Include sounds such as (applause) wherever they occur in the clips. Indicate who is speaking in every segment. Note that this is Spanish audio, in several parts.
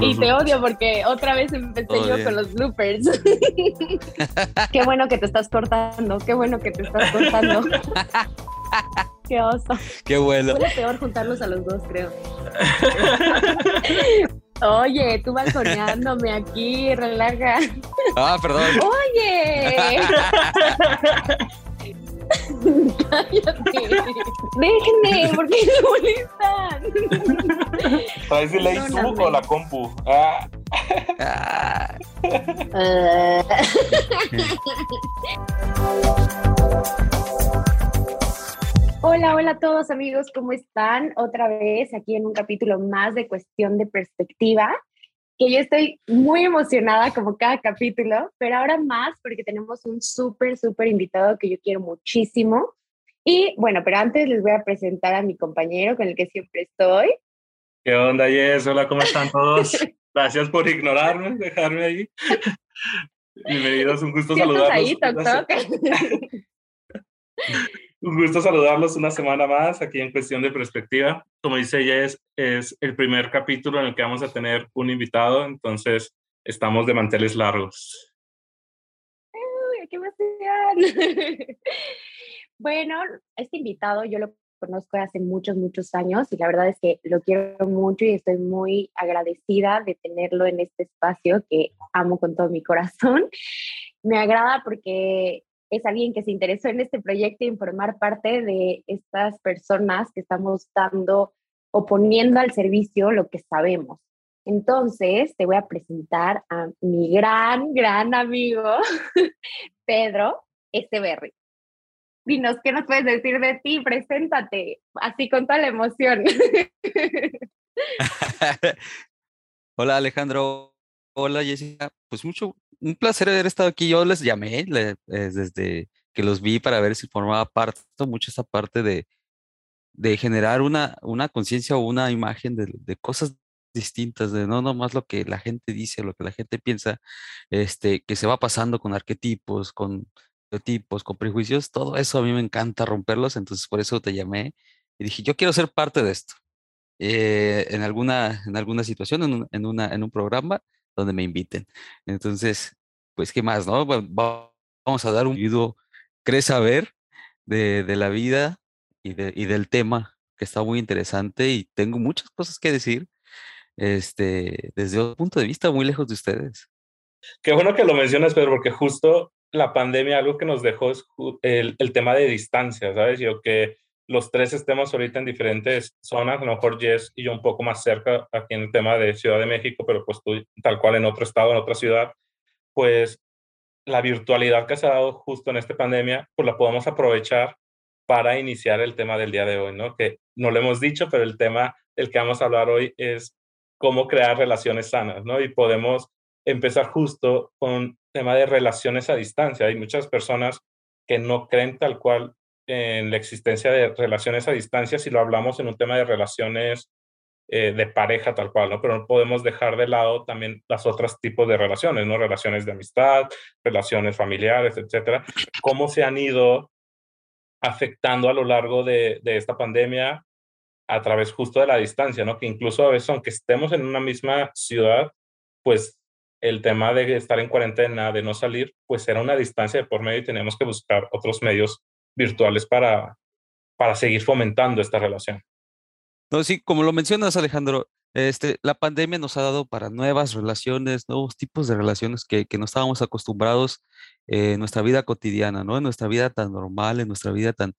Speaker 1: y te odio porque otra vez empecé yo con los bloopers. (laughs) qué bueno que te estás cortando, qué bueno que te estás cortando. (laughs) qué oso.
Speaker 2: Qué bueno.
Speaker 1: Fue peor juntarlos a los dos, creo. Oye, tú balconeándome aquí, relaja.
Speaker 2: Ah, perdón.
Speaker 1: Oye. (laughs) Cállate. (laughs) Déjenme, ¿por qué me molestan?
Speaker 3: ¿Traes el ley tú o la compu? Ah. ah.
Speaker 1: Hola, hola a todos amigos, ¿cómo están? Otra vez aquí en un capítulo más de cuestión de perspectiva, que yo estoy muy emocionada como cada capítulo, pero ahora más porque tenemos un súper, súper invitado que yo quiero muchísimo. Y bueno, pero antes les voy a presentar a mi compañero con el que siempre estoy.
Speaker 3: ¿Qué onda, Yes? Hola, ¿cómo están todos? (laughs) Gracias por ignorarme, dejarme ahí. (laughs) Bienvenidos, un gusto saludarlos. Ahí, toc, toc. (laughs) Un gusto saludarlos una semana más aquí en Cuestión de Perspectiva. Como dice ella, es, es el primer capítulo en el que vamos a tener un invitado, entonces estamos de manteles largos.
Speaker 1: ¡Qué emoción! (laughs) bueno, este invitado yo lo conozco hace muchos, muchos años y la verdad es que lo quiero mucho y estoy muy agradecida de tenerlo en este espacio que amo con todo mi corazón. Me agrada porque es alguien que se interesó en este proyecto y en formar parte de estas personas que estamos dando o poniendo al servicio lo que sabemos. Entonces, te voy a presentar a mi gran, gran amigo, (laughs) Pedro Esteberri. Dinos, ¿qué nos puedes decir de ti? Preséntate, así con toda la emoción. (laughs) (laughs)
Speaker 2: Hola Alejandro, hola Jessica, pues mucho, un placer haber estado aquí. Yo les llamé eh, desde que los vi para ver si formaba parte, mucho esa parte de, de generar una, una conciencia o una imagen de, de, cosas distintas, de no nomás lo que la gente dice, lo que la gente piensa, este, que se va pasando con arquetipos, con estereotipos, con prejuicios, todo eso a mí me encanta romperlos, entonces por eso te llamé y dije, yo quiero ser parte de esto. Eh, en, alguna, en alguna situación, en un, en, una, en un programa, donde me inviten. Entonces, pues, ¿qué más, no? Vamos a dar un video, cree saber de, de la vida y, de, y, del tema que está muy interesante y tengo muchas cosas que decir este, desde un punto de vista muy lejos de ustedes.
Speaker 3: Qué bueno que lo mencionas, Pedro, porque justo la pandemia, algo que nos dejó es el, el tema de distancia, ¿sabes? Yo que los tres estemos ahorita en diferentes zonas, a lo mejor Jess y yo un poco más cerca aquí en el tema de Ciudad de México, pero pues tú tal cual en otro estado, en otra ciudad, pues la virtualidad que se ha dado justo en esta pandemia, pues la podemos aprovechar para iniciar el tema del día de hoy, ¿no? Que no lo hemos dicho, pero el tema del que vamos a hablar hoy es cómo crear relaciones sanas, ¿no? Y podemos empezar justo con tema de relaciones a distancia. Hay muchas personas que no creen tal cual en la existencia de relaciones a distancia si lo hablamos en un tema de relaciones eh, de pareja tal cual, ¿no? Pero no podemos dejar de lado también las otros tipos de relaciones, ¿no? Relaciones de amistad, relaciones familiares, etcétera. Cómo se han ido afectando a lo largo de, esta pandemia a través justo de la distancia, ¿no? Que incluso a veces, aunque estemos en una misma ciudad, pues el tema de estar en cuarentena, de no salir, pues era una distancia de por medio y tenemos que buscar otros medios virtuales para, para seguir fomentando esta relación.
Speaker 2: No, sí, como lo mencionas, Alejandro, este, la pandemia nos ha dado para nuevas relaciones, nuevos tipos de relaciones que, que no estábamos acostumbrados en nuestra vida cotidiana, ¿no? En nuestra vida tan normal, en nuestra vida tan,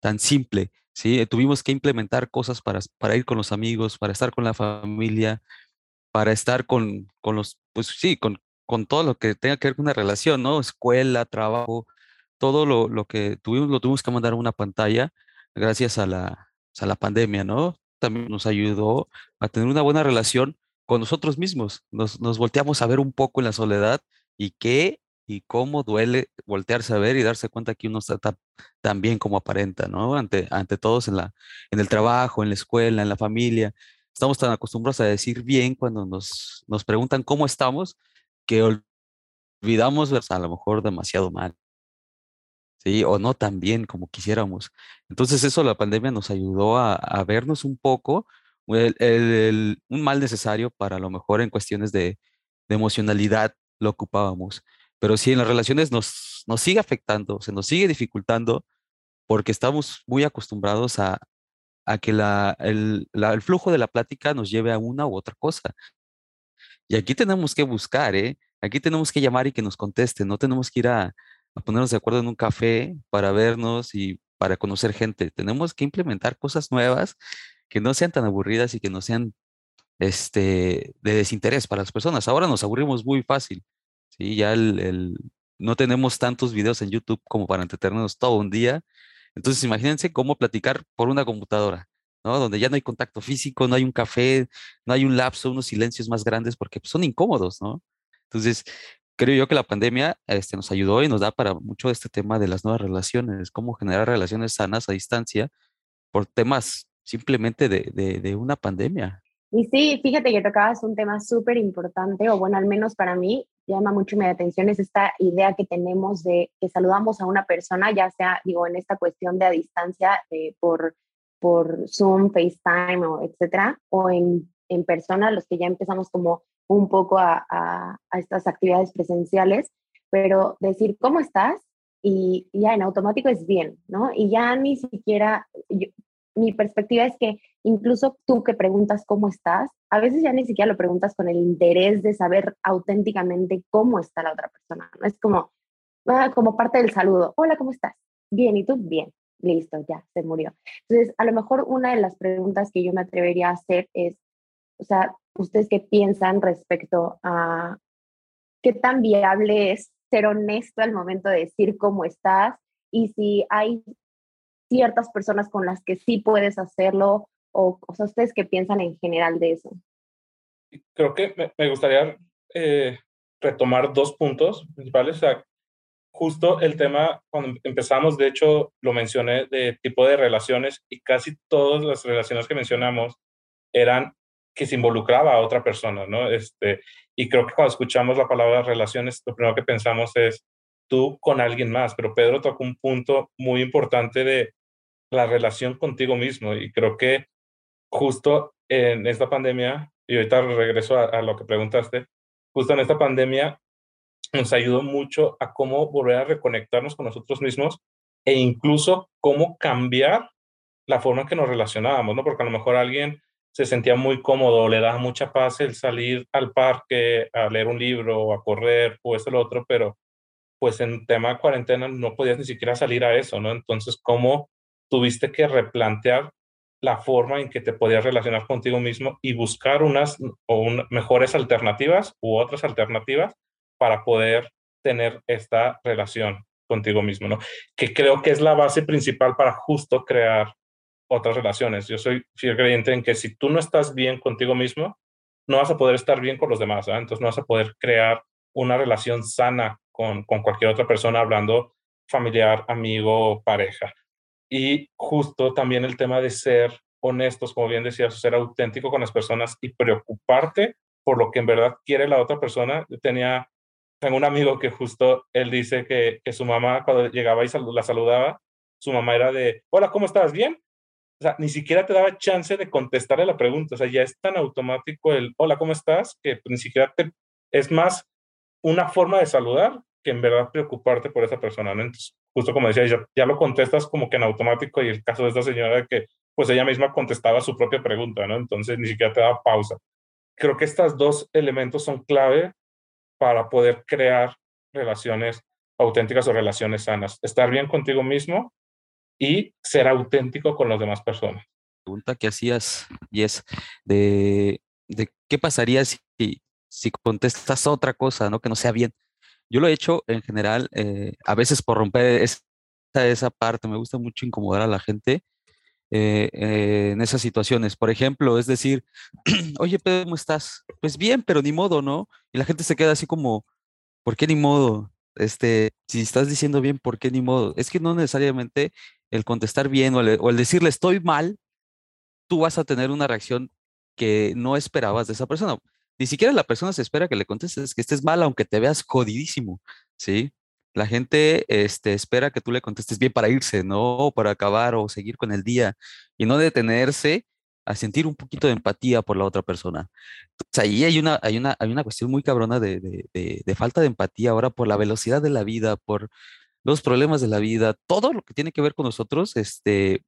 Speaker 2: tan simple, ¿sí? Eh, tuvimos que implementar cosas para, para ir con los amigos, para estar con la familia, para estar con, con los, pues sí, con, con todo lo que tenga que ver con una relación, ¿no? Escuela, trabajo, todo lo, lo, que tuvimos lo tuvimos que mandar a una pantalla gracias a la, a la pandemia, ¿no? También nos ayudó a tener una buena relación con nosotros mismos. Nos, nos volteamos a ver un poco en la soledad y qué y cómo duele voltearse a ver y darse cuenta que uno está tan bien como aparenta, ¿no? Ante, ante todos en, la, en el trabajo, en la escuela, en la familia. Estamos tan acostumbrados a decir bien cuando nos, nos preguntan cómo estamos que olvidamos a lo mejor demasiado mal. ¿Sí? O no tan bien como quisiéramos. Entonces eso la pandemia nos ayudó a, vernos un poco un mal necesario para a lo mejor en cuestiones de, emocionalidad lo ocupábamos. Pero sí, en las relaciones nos, nos sigue afectando, se nos sigue dificultando porque estamos muy acostumbrados a, que la, el, el, flujo de la plática nos lleve a una u otra cosa. Y aquí tenemos que buscar, ¿eh? Aquí tenemos que llamar y que nos contesten, no tenemos que ir a, a ponernos de acuerdo en un café para vernos y para conocer gente. Tenemos que implementar cosas nuevas que no sean tan aburridas y que no sean este, de desinterés para las personas. Ahora nos aburrimos muy fácil. ¿sí? Ya el, no tenemos tantos videos en YouTube como para entretenernos todo un día. Entonces, imagínense cómo platicar por una computadora, ¿no? Donde ya no hay contacto físico, no hay un café, no hay un lapso, unos silencios más grandes porque pues, son incómodos, ¿no? Entonces, creo yo que la pandemia este, nos ayudó y nos da para mucho este tema de las nuevas relaciones, cómo generar relaciones sanas a distancia por temas simplemente de, de, una pandemia.
Speaker 1: Y sí, fíjate que tocabas un tema súper importante, o bueno, al menos para mí llama mucho mi atención, es esta idea que tenemos de que saludamos a una persona, ya sea, digo, en esta cuestión de a distancia, eh, por, por Zoom, FaceTime, o etcétera, o en, en persona, los que ya empezamos como un poco a, estas actividades presenciales, pero decir, ¿cómo estás? Y ya en automático es bien, ¿no? Y ya ni siquiera, mi perspectiva es que incluso tú que preguntas cómo estás, a veces ya ni siquiera lo preguntas con el interés de saber auténticamente cómo está la otra persona, ¿no? Es como, ah, como parte del saludo, hola, ¿cómo estás? Bien, ¿y tú? Bien, listo, ya, se murió. Entonces, a lo mejor una de las preguntas que yo me atrevería a hacer es, o sea, ¿ustedes qué piensan respecto a qué tan viable es ser honesto al momento de decir cómo estás y si hay ciertas personas con las que sí puedes hacerlo o, o sea, ustedes qué piensan en general de eso?
Speaker 3: Creo que me, gustaría eh, retomar dos puntos principales. O sea, justo el tema, cuando empezamos, de hecho, lo mencioné de tipo de relaciones y casi todas las relaciones que mencionamos eran que se involucraba a otra persona, ¿no? Este, y creo que cuando escuchamos la palabra relaciones, lo primero que pensamos es tú con alguien más, pero Pedro tocó un punto muy importante de la relación contigo mismo y creo que justo en esta pandemia, y ahorita regreso a, lo que preguntaste, justo en esta pandemia nos ayudó mucho a cómo volver a reconectarnos con nosotros mismos e incluso cómo cambiar la forma en que nos relacionábamos, ¿no? Porque a lo mejor alguien se sentía muy cómodo, le daba mucha paz el salir al parque a leer un libro a correr o esto o lo otro, pero pues en tema de cuarentena no podías ni siquiera salir a eso, ¿no? Entonces, ¿cómo tuviste que replantear la forma en que te podías relacionar contigo mismo y buscar unas o mejores alternativas u otras alternativas para poder tener esta relación contigo mismo, ¿no? Que creo que es la base principal para justo crear otras relaciones. Yo soy fiel creyente en que si tú no estás bien contigo mismo, no vas a poder estar bien con los demás, entonces no vas a poder crear una relación sana con, con cualquier otra persona, hablando familiar, amigo, pareja. Y justo también el tema de ser honestos, como bien decías, ser auténtico con las personas y preocuparte por lo que en verdad quiere la otra persona. Yo tenía, tengo un amigo que justo él dice que, que su mamá cuando llegaba y la saludaba, su mamá era de, hola, ¿cómo estás? ¿Bien? Sea, ni siquiera te daba chance de contestarle la pregunta, o sea, ya es tan automático el hola, ¿cómo estás? que ni siquiera te, es más una forma de saludar que en verdad preocuparte por esa persona, ¿no? Entonces, justo como decía, ya, ya lo contestas como que en automático y el caso de esta señora que pues ella misma contestaba su propia pregunta, ¿no? Entonces ni siquiera te daba pausa. Creo que estos dos elementos son clave para poder crear relaciones auténticas o relaciones sanas. Estar bien contigo mismo y ser auténtico con las demás personas.
Speaker 2: Pregunta que hacías, Yes, de, de qué pasaría si, si contestas otra cosa, ¿no? Que no sea bien. Yo lo he hecho en general, eh, a veces por romper esa, esa parte, me gusta mucho incomodar a la gente eh, eh, en esas situaciones. Por ejemplo, es decir, (clears throat) oye, Pedro, ¿cómo estás? Pues bien, pero ni modo, ¿no? Y la gente se queda así como, ¿por qué ni modo? Este, si estás diciendo bien, ¿por qué ni modo? Es que no necesariamente el contestar bien o el, decirle estoy mal, tú vas a tener una reacción que no esperabas de esa persona. Ni siquiera la persona se espera que le contestes que estés mal, aunque te veas jodidísimo, ¿sí? La gente este, espera que tú le contestes bien para irse, ¿no? para acabar o seguir con el día y no detenerse a sentir un poquito de empatía por la otra persona. Entonces, ahí hay una, hay una, hay una cuestión muy cabrona de, de, de, falta de empatía ahora por la velocidad de la vida, por los problemas de la vida, todo lo que tiene que ver con nosotros, este,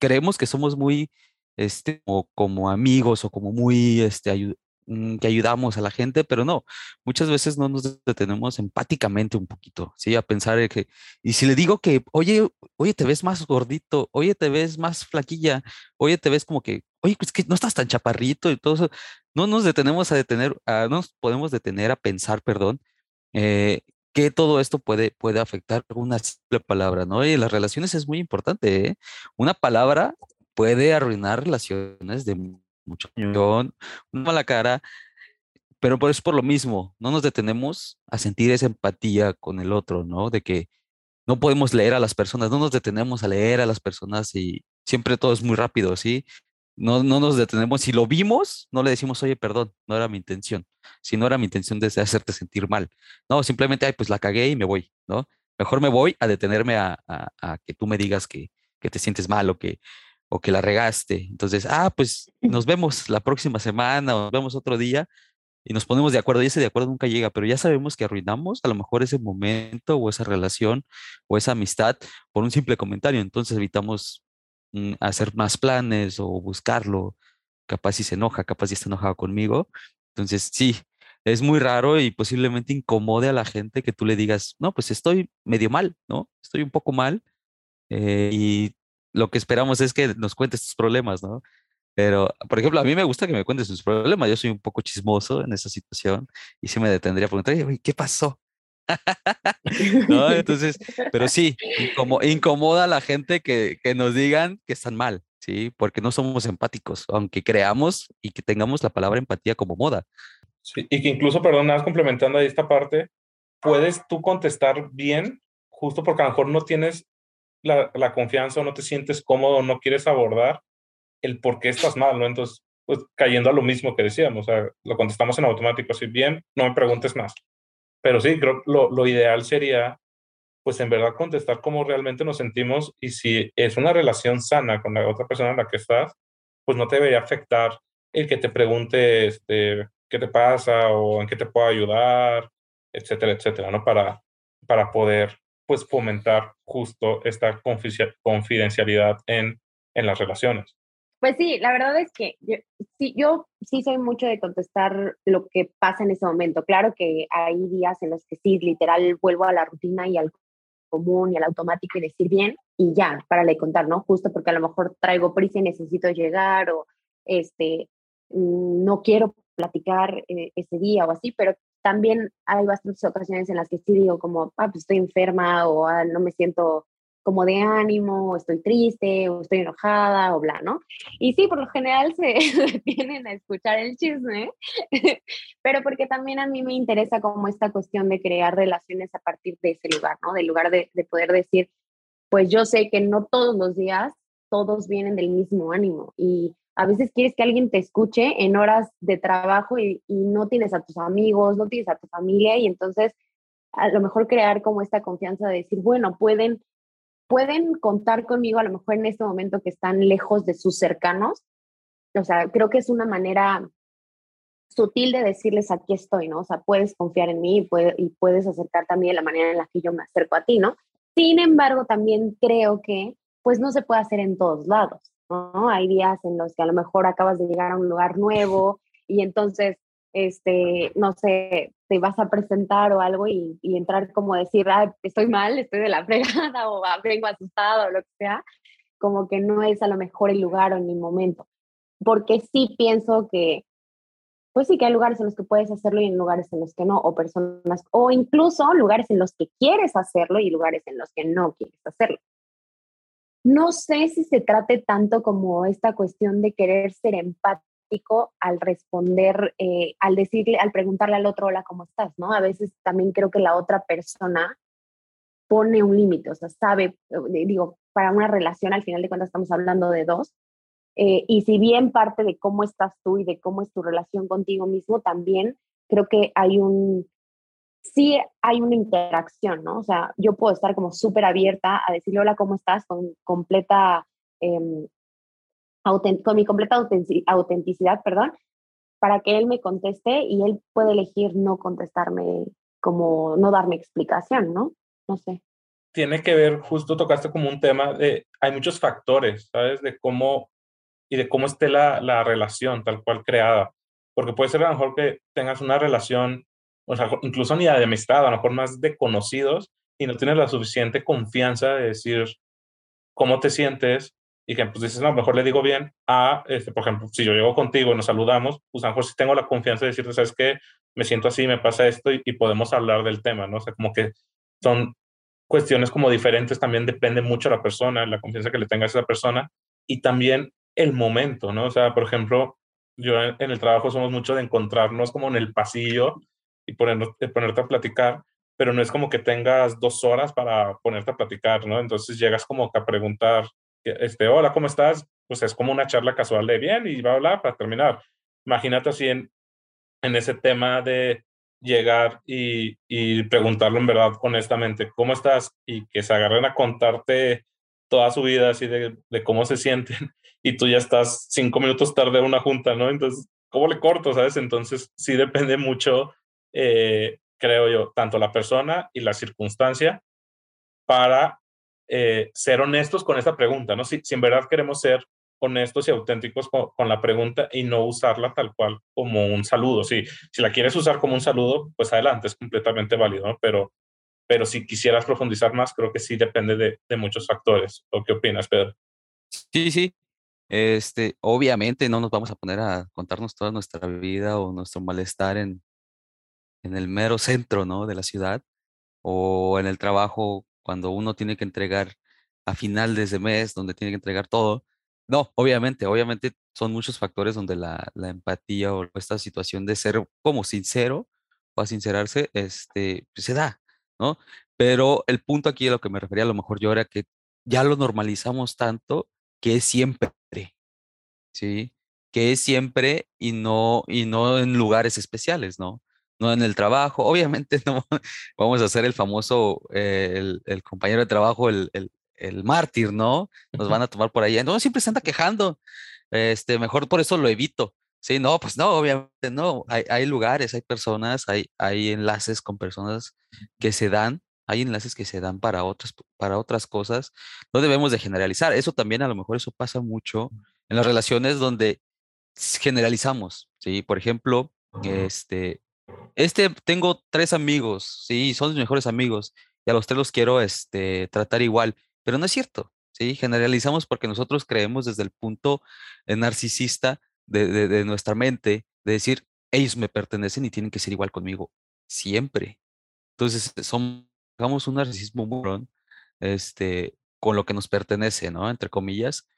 Speaker 2: creemos que somos muy, este, como, como amigos o como muy, este, Mm, que ayudamos a la gente, pero no, muchas veces no nos detenemos empáticamente un poquito, ¿sí? A pensar que, y si le digo que, oye, oye, te ves más gordito, oye, te ves más flaquilla, oye, te ves como que, oye, pues que no estás tan chaparrito y todo eso, no nos detenemos a detener, no nos podemos detener a pensar, perdón, eh, que todo esto puede, puede afectar una simple palabra, ¿no? Y las relaciones es muy importante, ¿eh? Una palabra puede arruinar relaciones de mucho una mala cara, pero es por lo mismo, no nos detenemos a sentir esa empatía con el otro, ¿no? De que no podemos leer a las personas, no nos detenemos a leer a las personas y siempre todo es muy rápido, ¿sí? No, no nos detenemos, si lo vimos, no le decimos, oye, perdón, no era mi intención, si no era mi intención de hacerte sentir mal, no, simplemente, ay, pues la cagué y me voy, ¿no? Mejor me voy a detenerme a, a, que tú me digas que, que te sientes mal o que, o que la regaste. Entonces, ah, pues nos vemos la próxima semana o nos vemos otro día y nos ponemos de acuerdo y ese de acuerdo nunca llega, pero ya sabemos que arruinamos a lo mejor ese momento o esa relación o esa amistad por un simple comentario. Entonces evitamos hacer más planes o buscarlo. Capaz si se enoja, capaz si está enojado conmigo. Entonces, sí, es muy raro y posiblemente incomode a la gente que tú le digas, no, pues estoy medio mal, ¿no? Estoy un poco mal. Eh, y lo que esperamos es que nos cuentes tus problemas, ¿no? Pero, por ejemplo, a mí me gusta que me cuentes tus problemas. Yo soy un poco chismoso en esa situación y sí me detendría a preguntar, ¿qué pasó? (laughs) ¿No? Entonces, pero sí, incomoda a la gente que, que nos digan que están mal, ¿sí? Porque no somos empáticos, aunque creamos y que tengamos la palabra empatía como moda.
Speaker 3: Y que incluso, perdón, nada complementando ahí esta parte, puedes tú contestar bien, justo porque a lo mejor no tienes la, confianza o no te sientes cómodo, no quieres abordar el por qué estás mal, ¿no? Entonces, pues cayendo a lo mismo que decíamos, o sea, lo contestamos en automático, así bien, no me preguntes más. Pero sí, creo lo, lo ideal sería, pues en verdad contestar cómo realmente nos sentimos y si es una relación sana con la otra persona en la que estás, pues no te debería afectar el que te pregunte este, qué te pasa o en qué te puedo ayudar, etcétera, etcétera, ¿no? Para, para poder pues fomentar justo esta confidencialidad en, en las relaciones.
Speaker 1: Pues sí, la verdad es que yo sí, yo sí soy mucho de contestar lo que pasa en ese momento. Claro que hay días en los que sí, literal, vuelvo a la rutina y al común y al automático y decir bien y ya, para le contar, ¿no? Justo porque a lo mejor traigo prisa y necesito llegar o este, mm, no quiero platicar eh, ese día o así, pero también hay bastantes ocasiones en las que sí digo como, ah, pues estoy enferma o ah, no me siento como de ánimo, o estoy triste, o estoy enojada, o bla, ¿no? Y sí, por lo general se (laughs) detienen a escuchar el chisme, (laughs) pero porque también a mí me interesa como esta cuestión de crear relaciones a partir de ese lugar, ¿no? Del lugar de, de poder decir, pues yo sé que no todos los días todos vienen del mismo ánimo y a veces quieres que alguien te escuche en horas de trabajo y, no tienes a tus amigos, no tienes a tu familia y entonces a lo mejor crear como esta confianza de decir, bueno, pueden, pueden contar conmigo a lo mejor en este momento que están lejos de sus cercanos. O sea, creo que es una manera sutil de decirles aquí estoy, ¿no? O sea, puedes confiar en mí y, puedes acercar también la manera en la que yo me acerco a ti, ¿no? Sin embargo, también creo que pues no se puede hacer en todos lados. ¿no? Hay días en los que a lo mejor acabas de llegar a un lugar nuevo y entonces, este, no sé, te vas a presentar o algo y, entrar como decir, ah, estoy mal, estoy de la (laughs) fregada o vengo asustado o lo que sea, como que no es a lo mejor el lugar o ni momento. Porque sí pienso que, pues sí que hay lugares en los que puedes hacerlo y en lugares en los que no, o personas, o incluso lugares en los que quieres hacerlo y lugares en los que no quieres hacerlo. No sé si se trate tanto como esta cuestión de querer ser empático al responder, eh, al decirle, al preguntarle al otro, hola, ¿cómo estás? ¿no? A veces también creo que la otra persona pone un límite, o sea, sabe, eh, digo, para una relación al final de cuentas estamos hablando de dos, eh, y si bien parte de cómo estás tú y de cómo es tu relación contigo mismo, también creo que hay un, sí hay una interacción, ¿no? O sea, yo puedo estar como súper abierta a decirle hola, ¿cómo estás? Con completa, em, con mi completa autenticidad, perdón, para que él me conteste y él puede elegir no contestarme, como no darme explicación, ¿no? No sé.
Speaker 3: Tiene que ver, justo tocaste como un tema de, hay muchos factores, ¿sabes? De cómo y de cómo esté la, la relación tal cual creada. Porque puede ser a lo mejor que tengas una relación, o sea, incluso ni de amistad, a lo mejor más de conocidos, y no tienes la suficiente confianza de decir cómo te sientes y que pues dices, no, mejor le digo bien a, este, por ejemplo, si yo llego contigo y nos saludamos, pues a lo mejor sí tengo la confianza de decirte, sabes que me siento así, me pasa esto y, podemos hablar del tema, ¿no? O sea, como que son cuestiones como diferentes, también depende mucho de la persona, la confianza que le tengas a esa persona y también el momento, ¿no? O sea, por ejemplo, yo en, el trabajo somos mucho de encontrarnos como en el pasillo y ponernos, ponerte a platicar, pero no es como que tengas dos horas para ponerte a platicar, ¿no? Entonces llegas como que a preguntar, este, hola, ¿cómo estás? Pues es como una charla casual de bien y va a hablar para terminar. Imagínate así en, en ese tema de llegar y, y preguntarlo en verdad honestamente, ¿cómo estás? Y que se agarren a contarte toda su vida así de, de cómo se sienten (laughs) y tú ya estás cinco minutos tarde a una junta, ¿no? Entonces, ¿cómo le corto, sabes? Entonces, sí depende mucho, eh, creo yo, tanto la persona y la circunstancia para eh, ser honestos con esta pregunta, ¿no? Si, si, en verdad queremos ser honestos y auténticos con, la pregunta y no usarla tal cual como un saludo. Sí, si la quieres usar como un saludo, pues adelante, es completamente válido, ¿no? Pero, pero si quisieras profundizar más, creo que sí depende de, de muchos factores. ¿O qué opinas, Pedro?
Speaker 2: Sí, sí. Este, obviamente no nos vamos a poner a contarnos toda nuestra vida o nuestro malestar en, en el mero centro, ¿no? De la ciudad o en el trabajo cuando uno tiene que entregar a final de mes, donde tiene que entregar todo. No, obviamente, obviamente son muchos factores donde la, la empatía o esta situación de ser como sincero o sincerarse, este, pues, se da, ¿no? Pero el punto aquí a lo que me refería a lo mejor yo era que ya lo normalizamos tanto que es siempre, ¿sí? Que es siempre y no, y no en lugares especiales, ¿no? No en el trabajo. Obviamente (laughs) no vamos a hacer el famoso, eh, el, compañero de trabajo, el, el, mártir, ¿no? Nos van a tomar por ahí. No, siempre se anda quejando. Este, mejor por eso lo evito. Sí, no, pues no, obviamente no. Hay, hay lugares, hay personas, hay, hay enlaces con personas que se dan hay enlaces que se dan para otras, para otras cosas. No debemos de generalizar. Eso también a lo mejor eso pasa mucho en las relaciones donde generalizamos, ¿sí? Por ejemplo, este, este, tengo tres amigos, ¿sí? Son mis mejores amigos y a los tres los quiero, este, tratar igual, pero no es cierto, ¿sí? Generalizamos porque nosotros creemos desde el punto eh, narcisista de, de, nuestra mente, de decir, ellos me pertenecen y tienen que ser igual conmigo, siempre. Entonces, son hagamos un narcisismo muy este, con lo que nos pertenece, ¿no? Entre comillas,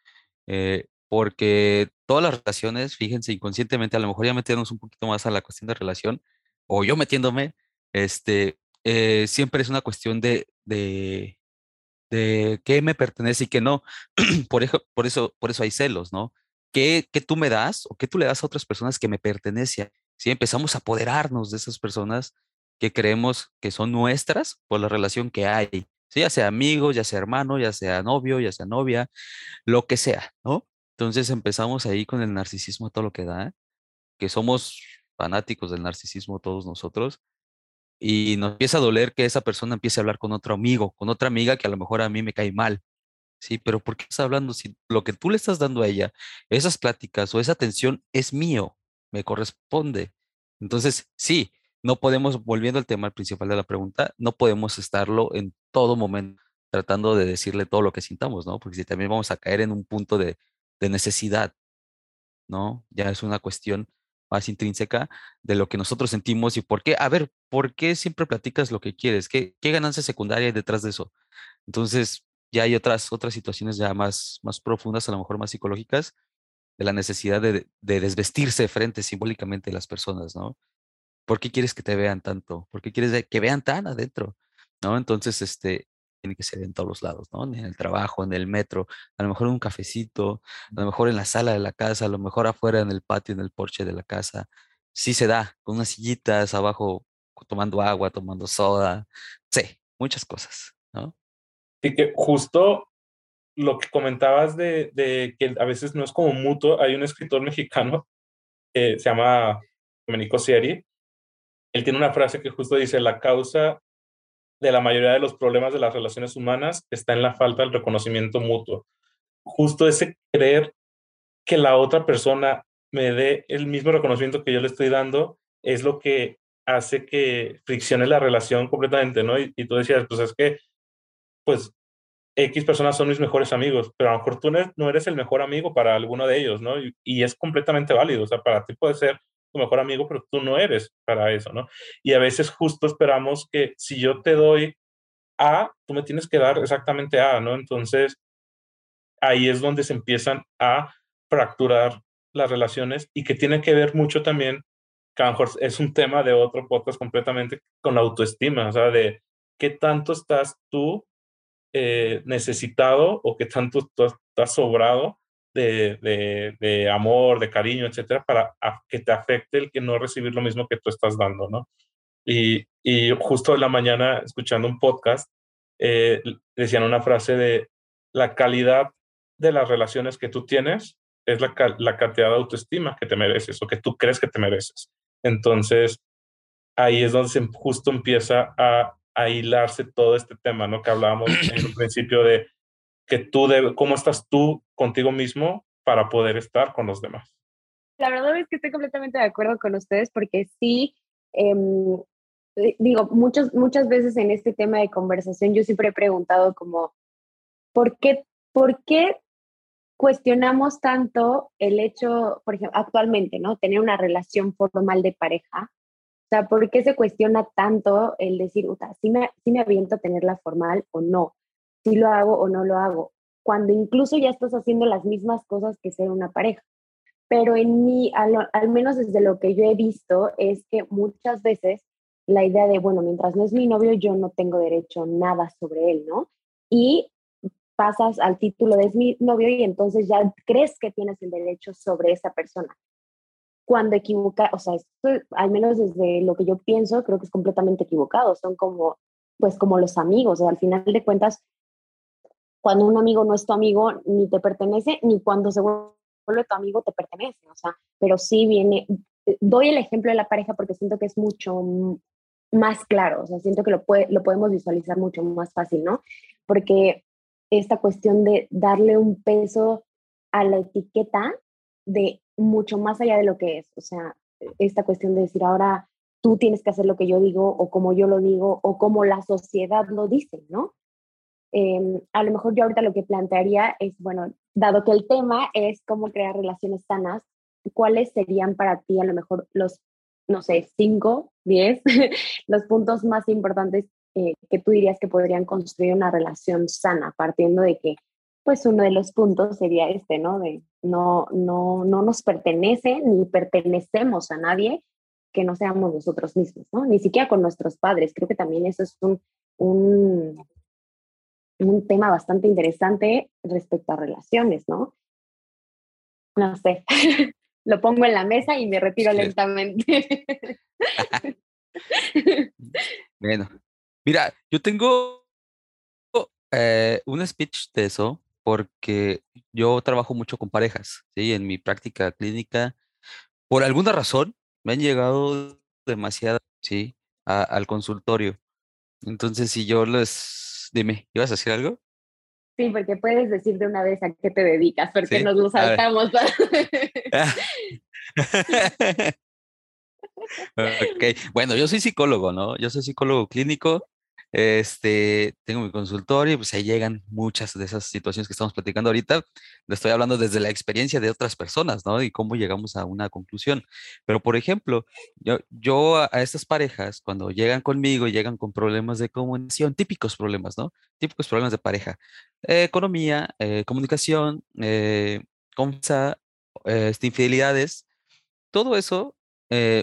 Speaker 2: eh, porque todas las relaciones, fíjense, inconscientemente, a lo mejor ya metiéndonos un poquito más a la cuestión de relación, o yo metiéndome, este, eh, siempre es una cuestión de, de, qué me pertenece y qué no. (clears throat) por, eso, por, eso, por eso hay celos, ¿no? ¿Qué, ¿Qué tú me das o qué tú le das a otras personas que me pertenece? Si empezamos a apoderarnos de esas personas, que creemos que son nuestras por la relación que hay, ya sea amigo, ya sea hermano, ya sea novio, ya sea novia, lo que sea, ¿no? Entonces empezamos ahí con el narcisismo, todo lo que da, que somos fanáticos del narcisismo todos nosotros, y nos empieza a doler que esa persona empiece a hablar con otro amigo, con otra amiga que a lo mejor a mí me cae mal. Sí, pero ¿por qué estás hablando si lo que tú le estás dando a ella, esas pláticas o esa atención es mío, me corresponde? Entonces, sí, no podemos, volviendo al tema principal de la pregunta, no podemos estarlo en todo momento tratando de decirle todo lo que sintamos, ¿no? Porque si también vamos a caer en un punto de, necesidad, ¿no? Ya es una cuestión más intrínseca de lo que nosotros sentimos y por qué, a ver, ¿por qué siempre platicas lo que quieres? ¿Qué, qué ganancia secundaria hay detrás de eso? Entonces, ya hay otras, otras situaciones ya más, más profundas, a lo mejor más psicológicas, de la necesidad de, de desvestirse frente simbólicamente de las personas, ¿no? ¿por qué quieres que te vean tanto? ¿Por qué quieres que vean tan adentro? ¿No? Entonces, este, tiene que ser en todos los lados, ¿no? En el trabajo, en el metro, a lo mejor en un cafecito, a lo mejor en la sala de la casa, a lo mejor afuera en el patio, en el porche de la casa. Sí se da, con unas sillitas abajo, tomando agua, tomando soda, sí, muchas cosas, ¿no?
Speaker 3: Y que justo lo que comentabas de, de, que a veces no es como mutuo, hay un escritor mexicano que se llama Domenico Sieri. Él tiene una frase que justo dice, la causa de la mayoría de los problemas de las relaciones humanas está en la falta del reconocimiento mutuo. Justo ese creer que la otra persona me dé el mismo reconocimiento que yo le estoy dando es lo que hace que friccione la relación completamente, ¿no? Y, y tú decías, pues es que, pues X personas son mis mejores amigos, pero a lo mejor tú no eres el mejor amigo para alguno de ellos, ¿no? Y, es completamente válido, o sea, para ti puede ser tu mejor amigo, pero tú no eres para eso, ¿no? Y a veces justo esperamos que si yo te doy A, tú me tienes que dar exactamente A, ¿no? Entonces, ahí es donde se empiezan a fracturar las relaciones y que tiene que ver mucho también, que a lo mejor es un tema de otro podcast completamente, con la autoestima, o sea, de qué tanto estás tú eh, necesitado o que tanto tú estás sobrado de, de, amor, de cariño, etcétera, para que te afecte el que no recibir lo mismo que tú estás dando, ¿no? Y, y justo en la mañana, escuchando un podcast, eh, decían una frase de la calidad de las relaciones que tú tienes es la, la cantidad de autoestima que te mereces o que tú crees que te mereces. Entonces, ahí es donde justo empieza a a hilarse todo este tema, ¿no? Que hablábamos en un (clears throat) principio de que tú, de, cómo estás tú contigo mismo para poder estar con los demás.
Speaker 1: La verdad es que estoy completamente de acuerdo con ustedes porque sí, em, digo, muchas, muchas veces en este tema de conversación yo siempre he preguntado como, ¿por qué, ¿por qué cuestionamos tanto el hecho, por ejemplo, actualmente, ¿no? Tener una relación formal de pareja o sea, ¿por qué se cuestiona tanto el decir, si me, si me aviento a tenerla formal o no? Si lo hago o no lo hago? Cuando incluso ya estás haciendo las mismas cosas que ser una pareja. Pero en mí, al, menos desde lo que yo he visto, es que muchas veces la idea de, bueno, mientras no es mi novio, yo no tengo derecho nada sobre él, ¿no? Y pasas al título de es mi novio y entonces ya crees que tienes el derecho sobre esa persona cuando equivoca, o sea, esto, al menos desde lo que yo pienso, creo que es completamente equivocado. Son como, pues como los amigos, o al final de cuentas, cuando un amigo no es tu amigo, ni te pertenece, ni cuando se vuelve tu amigo te pertenece, o sea, pero sí viene, doy el ejemplo de la pareja porque siento que es mucho más claro, o sea, siento que lo, puede, lo podemos visualizar mucho más fácil, ¿no? Porque esta cuestión de darle un peso a la etiqueta de mucho más allá de lo que es. O sea, esta cuestión de decir ahora tú tienes que hacer lo que yo digo o como yo lo digo o como la sociedad lo dice, ¿no? Em, a lo mejor yo ahorita lo que plantearía es, bueno, dado que el tema es cómo crear relaciones sanas, ¿cuáles serían para ti a lo mejor los, no sé, cinco, diez, (laughs) los puntos más importantes eh, que tú dirías que podrían construir una relación sana, partiendo de que pues uno de los puntos sería este, ¿no? De no, no, no nos pertenece ni pertenecemos a nadie que no seamos nosotros mismos, ¿no? Ni siquiera con nuestros padres. Creo que también eso es un, un tema bastante interesante respecto a relaciones, ¿no? No sé, (laughs) lo pongo en la mesa y me retiro lentamente. (laughs)
Speaker 2: bueno, mira, yo tengo eh, un speech de eso porque yo trabajo mucho con parejas, ¿sí? En mi práctica clínica, por alguna razón, me han llegado demasiadas, ¿sí? al consultorio. Entonces, si yo les... Dime, ¿ibas a decir algo?
Speaker 1: Sí, porque puedes decir de una vez a qué te dedicas, porque nos lo saltamos. (laughs)
Speaker 2: ok, bueno, yo soy psicólogo, ¿no? Yo soy psicólogo clínico este, tengo mi consultorio y pues ahí llegan muchas de esas situaciones que estamos platicando ahorita. Le estoy hablando desde la experiencia de otras personas, ¿no? Y cómo llegamos a una conclusión. Pero, por ejemplo, yo, yo a, estas parejas, cuando llegan conmigo y llegan con problemas de comunicación, típicos problemas, ¿no? Típicos problemas de pareja. Eh, economía, eh, comunicación, eh, confianza, este, infidelidades, todo eso,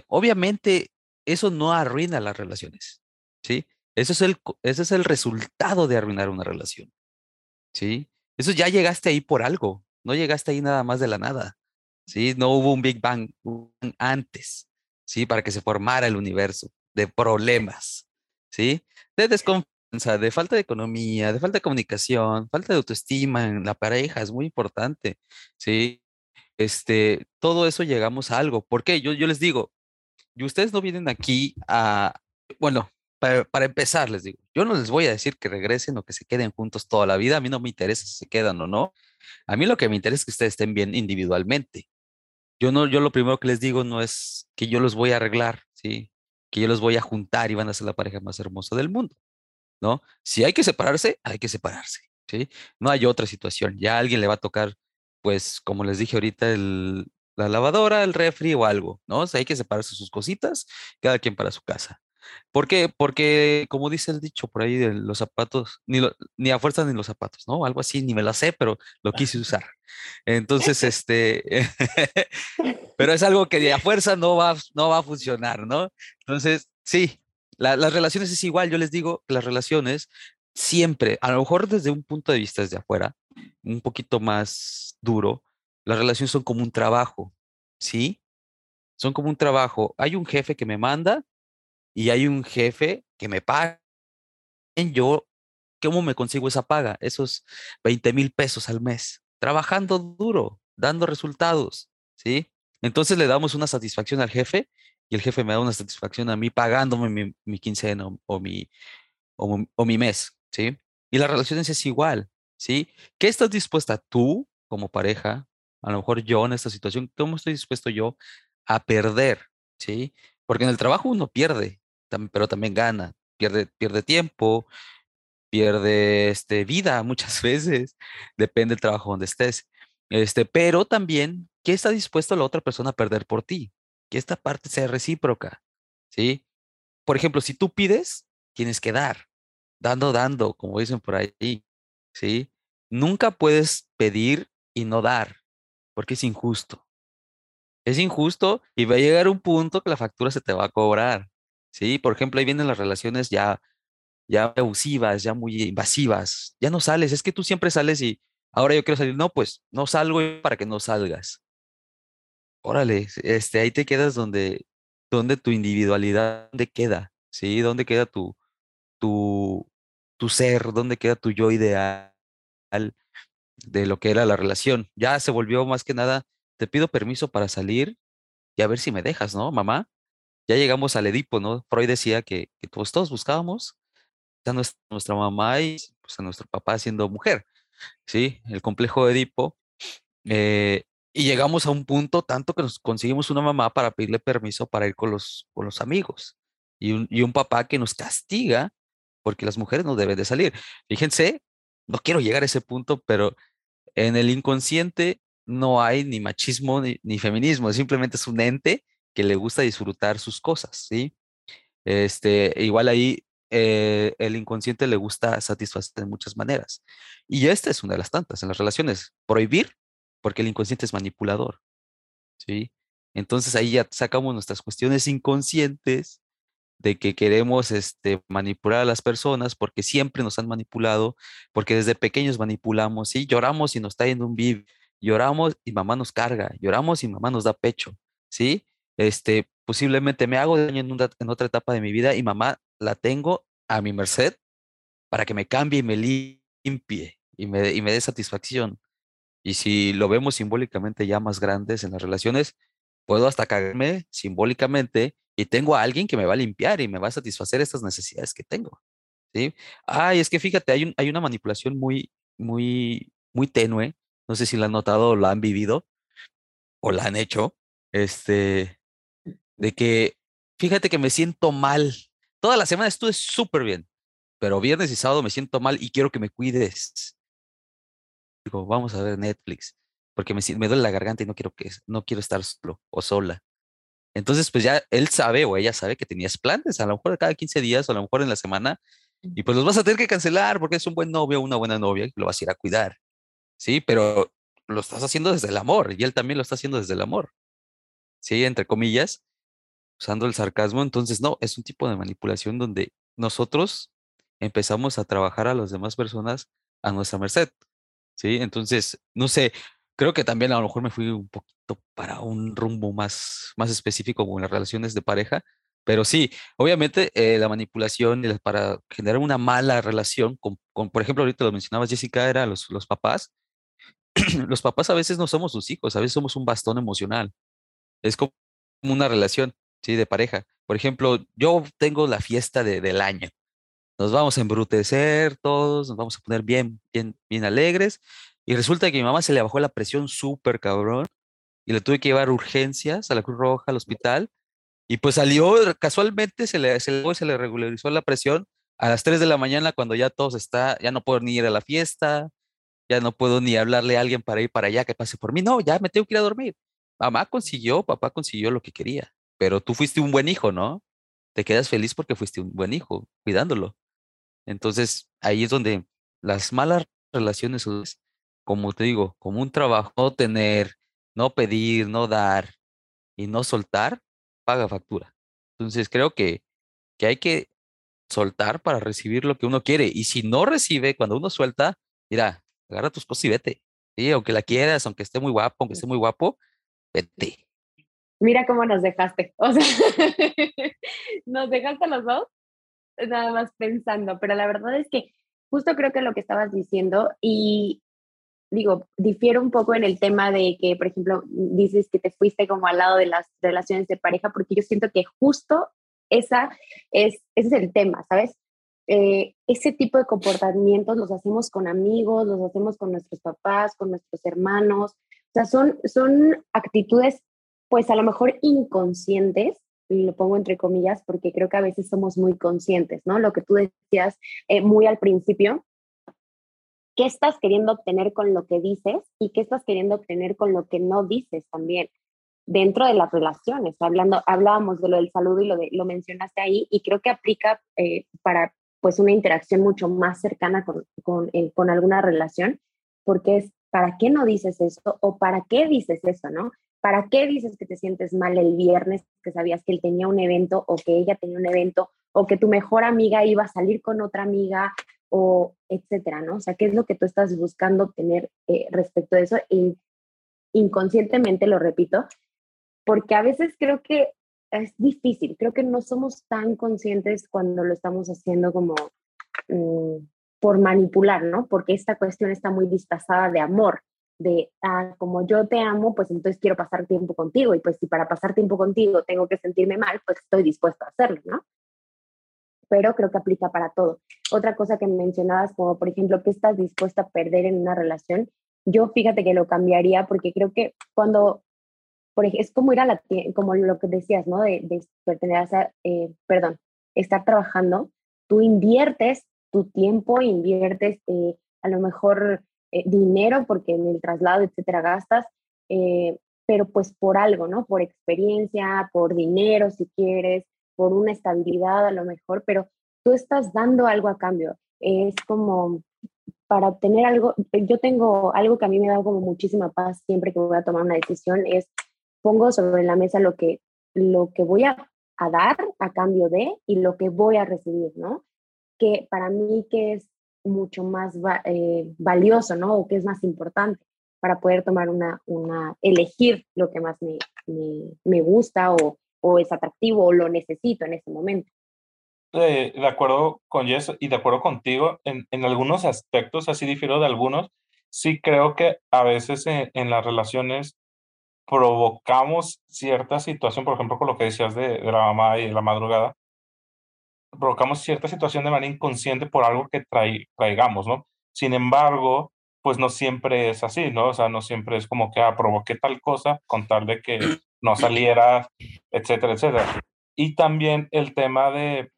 Speaker 2: obviamente, eso no arruina las relaciones, ¿sí? Ese es el, ese es el resultado de arruinar una relación. ¿Sí? Eso ya llegaste ahí por algo. No llegaste ahí nada más de la nada. ¿Sí? No hubo un Big Bang antes. ¿Sí? Para que se formara el universo de problemas. ¿Sí? De desconfianza, de falta de economía, de falta de comunicación, falta de autoestima en la pareja, es muy importante, ¿sí? Este, todo eso llegamos a algo. ¿Por qué? Yo, yo les digo, y ustedes no vienen aquí a, bueno, para, empezar, les digo, yo no les voy a decir que regresen o que se queden juntos toda la vida, a mí no me interesa si se quedan o no, a mí lo que me interesa es que ustedes estén bien individualmente. Yo no, yo lo primero que les digo no es que yo los voy a arreglar, ¿sí? Que yo los voy a juntar y van a ser la pareja más hermosa del mundo, ¿no? Si hay que separarse, hay que separarse, ¿sí? No hay otra situación. Ya a alguien le va a tocar, pues, como les dije ahorita, la lavadora, el refri o algo, ¿no? O hay que separarse sus cositas, cada quien para su casa. ¿Por qué? Porque, como dice el dicho por ahí de los zapatos, ni, ni a fuerza ni los zapatos, ¿no? Algo así, ni me la sé, pero lo quise usar. Entonces, (laughs) este, (laughs) pero es algo que a fuerza no va, no va a funcionar, ¿no? Entonces, sí, las relaciones es igual, yo les digo, las relaciones siempre, a lo mejor desde un punto de vista desde afuera, un poquito más duro, las relaciones son como un trabajo, ¿sí? Son como un trabajo. Hay un jefe que me manda y hay un jefe que me paga. Yo, ¿cómo me consigo esa paga? Esos 20 mil pesos al mes, trabajando duro, dando resultados, ¿sí? Entonces le damos una satisfacción al jefe y el jefe me da una satisfacción a mí pagándome mi, mi quincena o, mi, o, mi mes, ¿sí? Y las relaciones es igual, ¿sí? ¿Qué estás dispuesta tú como pareja? A lo mejor yo en esta situación, ¿cómo estoy dispuesto yo a perder? ¿Sí? Porque en el trabajo uno pierde, pero también gana, pierde, pierde tiempo, pierde este, vida (laughs) muchas veces, depende del trabajo donde estés. Este, pero también, ¿qué está dispuesto la otra persona a perder por ti? Que esta parte sea recíproca, ¿sí? Por ejemplo, si tú pides, tienes que dar, dando, dando, como dicen por ahí, ¿sí? Nunca puedes pedir y no dar, porque es injusto. Es injusto y va a llegar un punto que la factura se te va a cobrar. ¿Sí? Por ejemplo, ahí vienen las relaciones ya, ya abusivas, ya muy invasivas. Ya no sales, es que tú siempre sales y ahora yo quiero salir. No, pues no salgo para que no salgas. Órale, este, ahí te quedas donde, donde tu individualidad, ¿dónde queda? ¿Sí? ¿Dónde queda tu, tu, tu ser? ¿Dónde queda tu yo ideal de lo que era la relación? Ya se volvió más que nada, te pido permiso para salir y a ver si me dejas, ¿no, mamá? Ya llegamos al Edipo, ¿no? Freud decía que, que todos, todos buscábamos a nuestra, mamá y pues, a nuestro papá siendo mujer, ¿sí? El complejo de Edipo. Eh, y llegamos a un punto tanto que nos conseguimos una mamá para pedirle permiso para ir con los, con los amigos y un, y un papá que nos castiga porque las mujeres no deben de salir. Fíjense, no quiero llegar a ese punto, pero en el inconsciente no hay ni machismo ni, ni feminismo, simplemente es un ente que le gusta disfrutar sus cosas, ¿sí? Este, igual ahí eh, el inconsciente le gusta satisfacer de muchas maneras. Y esta es una de las tantas en las relaciones. Prohibir, porque el inconsciente es manipulador, ¿sí? Entonces ahí ya sacamos nuestras cuestiones inconscientes de que queremos este, manipular a las personas porque siempre nos han manipulado, porque desde pequeños manipulamos, ¿sí? Lloramos y nos yendo un viv, lloramos y mamá nos carga, lloramos y mamá nos da pecho, ¿sí? Este, posiblemente me hago daño en, en otra etapa de mi vida y mamá la tengo a mi merced para que me cambie y me limpie y me, y me dé satisfacción. Y si lo vemos simbólicamente ya más grandes en las relaciones, puedo hasta cagarme simbólicamente y tengo a alguien que me va a limpiar y me va a satisfacer estas necesidades que tengo. ¿sí? Ay, es que fíjate, hay, un, hay una manipulación muy, muy, muy tenue. No sé si la han notado o la han vivido o la han hecho. Este, de que, fíjate que me siento mal. Toda la semana estuve súper bien, pero viernes y sábado me siento mal y quiero que me cuides. Digo, vamos a ver Netflix, porque me, me duele la garganta y no quiero, que, no quiero estar solo o sola. Entonces, pues ya él sabe o ella sabe que tenías planes, a lo mejor cada 15 días o a lo mejor en la semana, y pues los vas a tener que cancelar porque es un buen novio una buena novia que lo vas a ir a cuidar. Sí, pero lo estás haciendo desde el amor y él también lo está haciendo desde el amor. Sí, entre comillas usando el sarcasmo. Entonces, no, es un tipo de manipulación donde nosotros empezamos a trabajar a las demás personas a nuestra merced. ¿Sí? Entonces, no sé, creo que también a lo mejor me fui un poquito para un rumbo más, más específico como en las relaciones de pareja, Pero sí, obviamente eh, la manipulación para generar una mala relación, con, con, por ejemplo, ahorita lo mencionabas, Jessica, era los, los papás. (clears throat) los papás a veces no somos sus hijos, a veces somos un bastón emocional. Es como una relación, ¿sí? De pareja. Por ejemplo, yo tengo la fiesta de, del año. Nos vamos a embrutecer todos, nos vamos a poner bien, bien, bien alegres. Y resulta que mi mamá se le bajó la presión súper cabrón y le tuve que llevar urgencias a la Cruz Roja, al hospital. Y pues salió, casualmente se le, se le, se le regularizó la presión a las 3 de la mañana cuando ya todos está, ya no puedo ni ir a la fiesta, ya no puedo ni hablarle a alguien para ir para allá que pase por mí. No, ya me tengo que ir a dormir. Mamá consiguió, papá consiguió lo que quería, pero tú fuiste un buen hijo, ¿no? Te quedas feliz porque fuiste un buen hijo, cuidándolo. Entonces, ahí es donde las malas relaciones, como te digo, como un trabajo, no tener, no pedir, no dar y no soltar, paga factura. Entonces, creo que, que hay que soltar para recibir lo que uno quiere. Y si no recibe, cuando uno suelta, mira, agarra tus cosas y vete. Sí, aunque la quieras, aunque esté muy guapo, aunque esté muy guapo, vete.
Speaker 1: Mira cómo nos dejaste. O sea, (laughs) nos dejaste los dos nada más pensando, pero la verdad es que justo creo que lo que estabas diciendo y digo, difiero un poco en el tema de que, por ejemplo, dices que te fuiste como al lado de las relaciones de pareja, porque yo siento que justo esa es, ese es el tema, ¿sabes? Eh, ese tipo de comportamientos los hacemos con amigos, los hacemos con nuestros papás, con nuestros hermanos. O sea, son, son actitudes, pues a lo mejor inconscientes, y lo pongo entre comillas, porque creo que a veces somos muy conscientes, ¿no? Lo que tú decías eh, muy al principio, ¿qué estás queriendo obtener con lo que dices y qué estás queriendo obtener con lo que no dices también? dentro de las relaciones. Hablando, hablábamos de lo del saludo y lo, de, lo mencionaste ahí y creo que aplica eh, para pues una interacción mucho más cercana con, con, eh, con alguna relación, porque es, ¿para qué no dices eso? ¿O para qué dices eso, no? ¿Para qué dices que te sientes mal el viernes, que sabías que él tenía un evento o que ella tenía un evento o que tu mejor amiga iba a salir con otra amiga o etcétera, ¿no? O sea, ¿qué es lo que tú estás buscando tener eh, respecto de eso? Inconscientemente lo repito, porque a veces creo que es difícil, creo que no somos tan conscientes cuando lo estamos haciendo como mm, por manipular, ¿no? Porque esta cuestión está muy disfrazada de amor, de, ah, como yo te amo, pues entonces quiero pasar tiempo contigo y pues si para pasar tiempo contigo tengo que sentirme mal, pues estoy dispuesto a hacerlo, ¿no? Pero creo que aplica para todo. Otra cosa que mencionabas, como por ejemplo, ¿qué estás dispuesta a perder en una relación? Yo fíjate que lo cambiaría porque creo que cuando por ejemplo, es como ir a la como lo que decías, ¿no? De, de pertenecer a, eh, perdón, estar trabajando, tú inviertes tu tiempo, inviertes eh, a lo mejor eh, dinero, porque en el traslado, etcétera, gastas, pero pues por algo, ¿no? Por experiencia, por dinero, si quieres, por una estabilidad a lo mejor, pero tú estás dando algo a cambio. Es como para obtener algo, yo tengo algo que a mí me da como muchísima paz siempre que voy a tomar una decisión, es pongo sobre la mesa lo que, lo que voy a, dar a cambio de y lo que voy a recibir, ¿no? Que para mí que es mucho más eh, valioso, ¿no? O que es más importante para poder tomar una, una elegir lo que más me, me, gusta o, o, es atractivo o lo necesito en ese momento.
Speaker 3: de acuerdo con Jess y de acuerdo contigo, en, en, algunos aspectos, así difiero de algunos, sí creo que a veces en, las relaciones provocamos cierta situación, por ejemplo, con lo que decías de, la mamá y de la madrugada, provocamos cierta situación de manera inconsciente por algo que traigamos, ¿no? Sin embargo, pues no siempre es así, ¿no? O sea, no siempre es como que, ah, provoqué tal cosa con tal de que no (clears throat) saliera, etcétera, etcétera. Y también el tema de,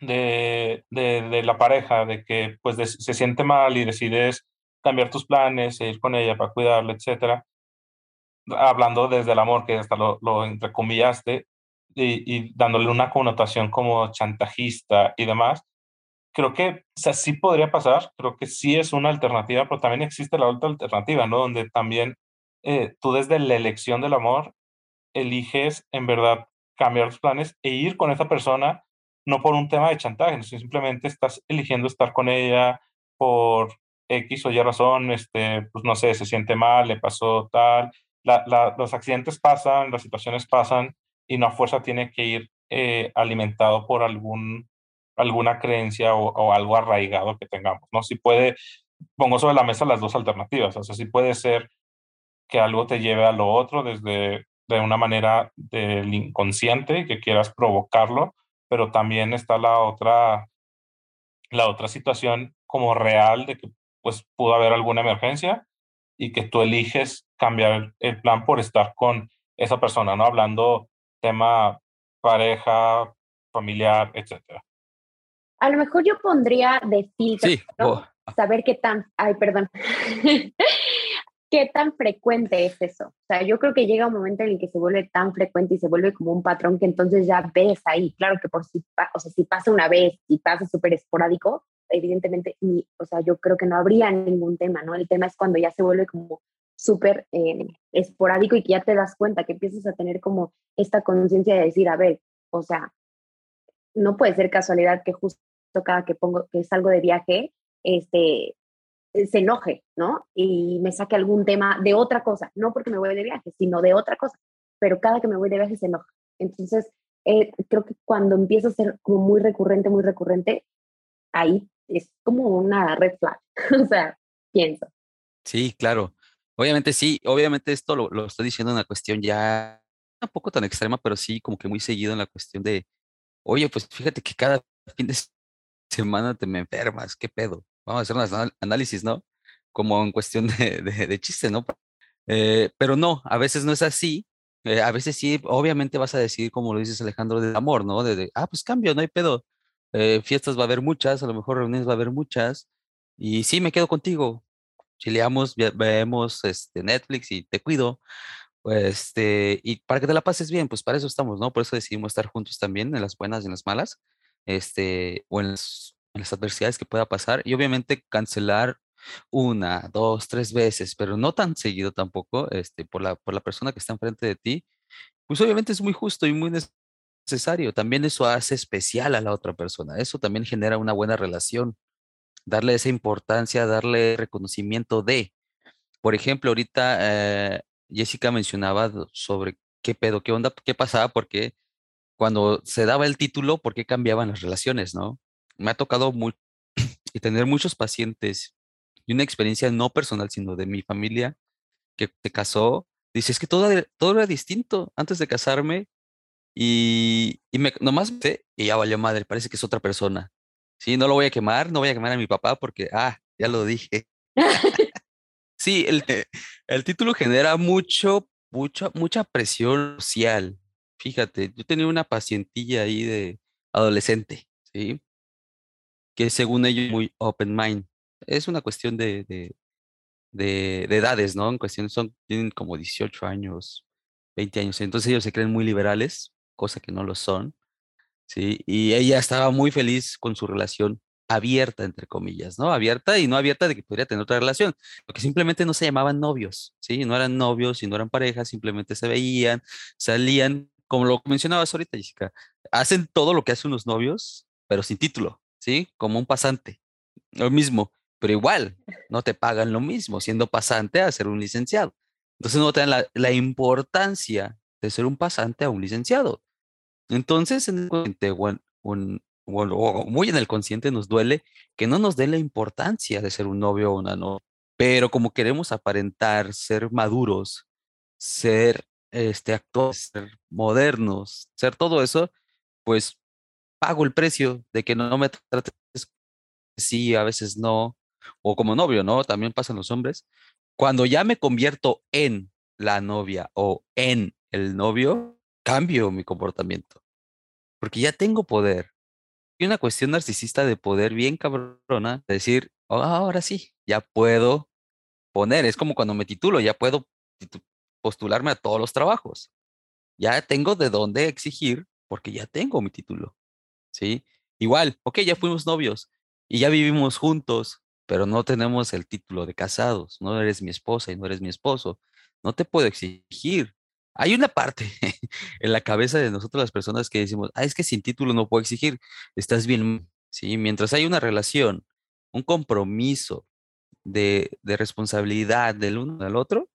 Speaker 3: de, de, la pareja, de que pues se siente mal y decides cambiar tus planes, e ir con ella para cuidarla, etcétera hablando desde el amor, que hasta lo, lo entrecomillaste, y, dándole una connotación como chantajista y demás, creo que o sí podría pasar, creo que sí es una alternativa, pero también existe la otra alternativa, ¿no? Donde también eh, tú desde la elección del amor eliges en verdad cambiar los planes e ir con esa persona, no por un tema de chantaje, sino simplemente estás eligiendo estar con ella por X o Y razón, este, pues no sé, se siente mal, le pasó tal, los accidentes pasan, las situaciones pasan y no a fuerza tiene que ir eh, alimentado por algún, alguna creencia o, algo arraigado que tengamos, ¿no? Si puede, pongo sobre la mesa las dos alternativas, o sea, si puede ser que algo te lleve a lo otro desde de una manera del inconsciente, que quieras provocarlo, pero también está la otra, la otra situación como real de que pues pudo haber alguna emergencia y que tú eliges cambiar el plan por estar con esa persona, ¿no? Hablando tema pareja, familiar, etcétera.
Speaker 1: A lo mejor yo pondría de filtro, oh. saber qué tan, ay, perdón, (laughs) qué tan frecuente es eso. O sea, yo creo que llega un momento en el que se vuelve tan frecuente y se vuelve como un patrón que entonces ya ves ahí. Claro que por si, o sea, si pasa una vez y pasa súper esporádico, evidentemente, ni, o sea, yo creo que no habría ningún tema, ¿no? El tema es cuando ya se vuelve como súper eh, esporádico y que ya te das cuenta, que empiezas a tener como esta conciencia de decir, a ver, o sea, no puede ser casualidad que justo cada que pongo, que salgo de viaje, este, se enoje, ¿no? Y me saque algún tema de otra cosa, no porque me voy de viaje, sino de otra cosa, pero cada que me voy de viaje se enoja. Entonces, eh, creo que cuando empieza a ser como muy recurrente, muy recurrente, ahí es como una red flag, (laughs) o sea, pienso.
Speaker 2: Sí, claro. Obviamente sí, obviamente esto lo, lo estoy diciendo en una cuestión ya un poco tan extrema, pero sí como que muy seguido en la cuestión de, oye, pues fíjate que cada fin de semana te me enfermas, ¿qué pedo? Vamos a hacer un análisis, ¿no? Como en cuestión de, de, chiste, ¿no? Eh, pero no, a veces no es así. Eh, a veces sí, obviamente vas a decir, como lo dices Alejandro, de amor, ¿no? De, ah, pues cambio, no hay pedo. Eh, fiestas va a haber muchas, a lo mejor reuniones va a haber muchas. Y sí, me quedo contigo. Chileamos, vemos este, Netflix y te cuido. Pues, este, y para que te la pases bien, pues para eso estamos, ¿no? Por eso decidimos estar juntos también, en las buenas y en las malas, este, o en las, adversidades que pueda pasar. Y obviamente cancelar una, dos, tres veces, pero no tan seguido tampoco, este, por la, por la persona que está enfrente de ti, pues obviamente es muy justo y muy necesario. También eso hace especial a la otra persona. Eso también genera una buena relación. Darle esa importancia, darle reconocimiento de. Por ejemplo, ahorita eh, Jessica mencionaba sobre qué pedo, qué onda, qué pasaba, porque cuando se daba el título, por qué cambiaban las relaciones, ¿no? Me ha tocado muy, (clears throat) y tener muchos pacientes y una experiencia no personal, sino de mi familia que se casó. Dice, es que todo, era distinto antes de casarme y, y me, nomás y ya valió madre, parece que es otra persona. Sí, no lo voy a quemar, no voy a quemar a mi papá porque, ah, ya lo dije. (laughs) Sí, el, el título genera mucho, mucha, mucha presión social. Fíjate, yo tenía una pacientilla ahí de adolescente, ¿sí? Que según ellos muy open mind. Es una cuestión de, de, de, de edades, ¿no? En cuestión son, tienen como 18 años, 20 años. Entonces ellos se creen muy liberales, cosa que no lo son, ¿sí? Y ella estaba muy feliz con su relación abierta, entre comillas, ¿no? Abierta y no abierta de que podría tener otra relación, porque simplemente no se llamaban novios, ¿sí? No eran novios y no eran parejas, simplemente se veían, salían, como lo mencionabas ahorita, Jessica, hacen todo lo que hacen unos novios, pero sin título, ¿sí? Como un pasante, lo mismo, pero igual, no te pagan lo mismo siendo pasante a ser un licenciado. Entonces no te dan la, importancia de ser un pasante a un licenciado. Entonces, en un, o muy en el consciente nos duele que no nos dé la importancia de ser un novio o una novia. Pero como queremos aparentar, ser maduros, ser este, actores, ser modernos, ser todo eso, pues pago el precio de que no me trates sí, a veces no, o como novio, ¿no? También pasan los hombres. Cuando ya me convierto en la novia o en el novio, cambio mi comportamiento, porque ya tengo poder, una cuestión narcisista de poder bien cabrona, de decir, oh, ahora sí, ya puedo poner, es como cuando me titulo, ya puedo postularme a todos los trabajos. Ya tengo de dónde exigir porque ya tengo mi título. ¿Sí? Igual, ok, ya fuimos novios y ya vivimos juntos, pero no tenemos el título de casados. No eres mi esposa y no eres mi esposo. No te puedo exigir hay una parte (laughs) en la cabeza de nosotros las personas que decimos, ah, es que sin título no puedo exigir, estás bien, (laughs) ¿sí? Mientras hay una relación, un compromiso de, de responsabilidad del uno al otro,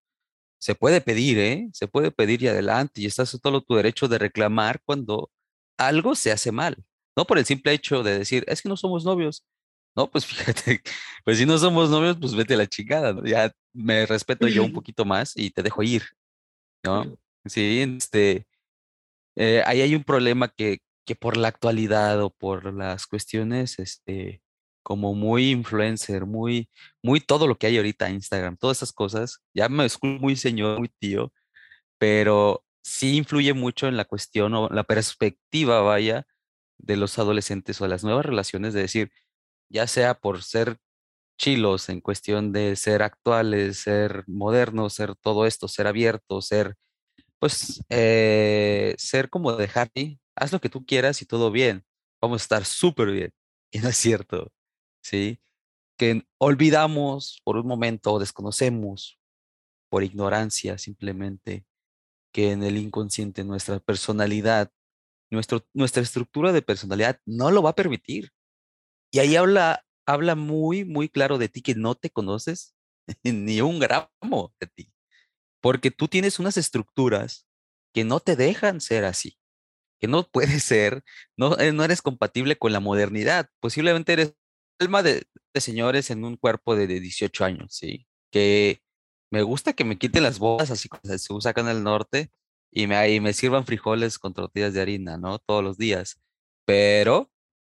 Speaker 2: se puede pedir, ¿eh? Se puede pedir y adelante, y estás todo tu derecho de reclamar cuando algo se hace mal. No por el simple hecho de decir, es que no somos novios. No, pues (laughs) fíjate, pues si no somos novios, pues vete a la chingada, Ya me respeto yo un poquito más y te dejo ir, ¿no? Sí, este, eh, ahí hay un problema que, que por la actualidad o por las cuestiones, este, como muy influencer, muy, muy todo lo que hay ahorita Instagram, todas esas cosas, ya me escucho muy señor, muy tío, pero sí influye mucho en la cuestión o la perspectiva, vaya, de los adolescentes o las nuevas relaciones, de decir, ya sea por ser chilos en cuestión de ser actuales, ser modernos, ser todo esto, ser abierto, ser, pues, eh, ser como de happy, haz lo que tú quieras y todo bien, vamos a estar súper bien. (laughs) Y no es cierto, ¿sí? Que olvidamos por un momento o desconocemos por ignorancia simplemente que en el inconsciente nuestra personalidad, nuestro, nuestra estructura de personalidad no lo va a permitir. Y ahí habla, habla muy, muy claro de ti que no te conoces (laughs) ni un gramo de ti. Porque tú tienes unas estructuras que no te dejan ser así, que no puedes (laughs) ser, no, eh, no eres compatible con la modernidad. Posiblemente eres alma de, de señores en un cuerpo de, de 18 años, ¿sí? Que me gusta que me quiten las bodas así como se usa acá en el norte y me, me sirvan frijoles con tortillas de harina, ¿no? Todos los días. Pero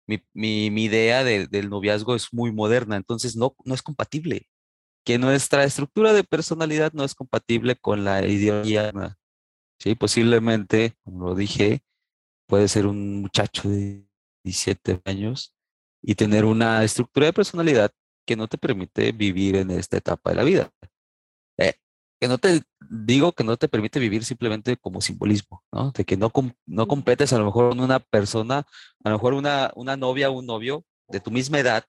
Speaker 2: mi, mi, idea del noviazgo es muy moderna, entonces no, no es compatible. Que nuestra estructura de personalidad no es compatible con la ideología. Sí, posiblemente, como lo dije, puede ser un muchacho de 17 años y tener una estructura de personalidad que no te permite vivir en esta etapa de la vida. Eh, que no te digo que no te permite vivir simplemente como simbolismo, ¿no? De que no, no competes a lo mejor con una persona, a lo mejor una, una novia o un novio de tu misma edad,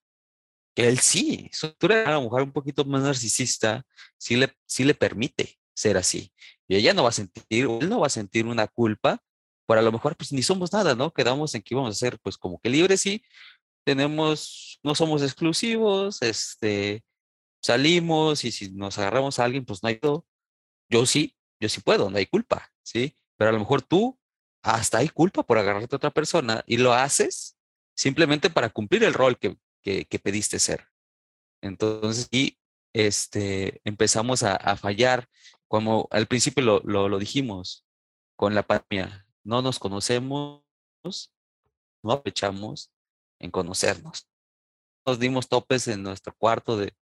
Speaker 2: que él sí, su estructura a lo mejor un poquito más narcisista, sí le, sí le permite ser así. Y ella no va a sentir, él no va a sentir una culpa por a lo mejor pues ni somos nada, ¿no? Quedamos en que íbamos a ser pues como que libres sí, tenemos, no somos exclusivos, este, salimos y si nos agarramos a alguien, pues no hay. Yo sí, yo sí puedo, no hay culpa, ¿sí? Pero a lo mejor tú hasta hay culpa por agarrarte a otra persona y lo haces simplemente para cumplir el rol que, que, pediste ser. Entonces, y este, empezamos a, fallar, como al principio lo, lo, lo dijimos, con la pandemia. No nos conocemos, no aprovechamos en conocernos. Nos dimos topes en nuestro cuarto de,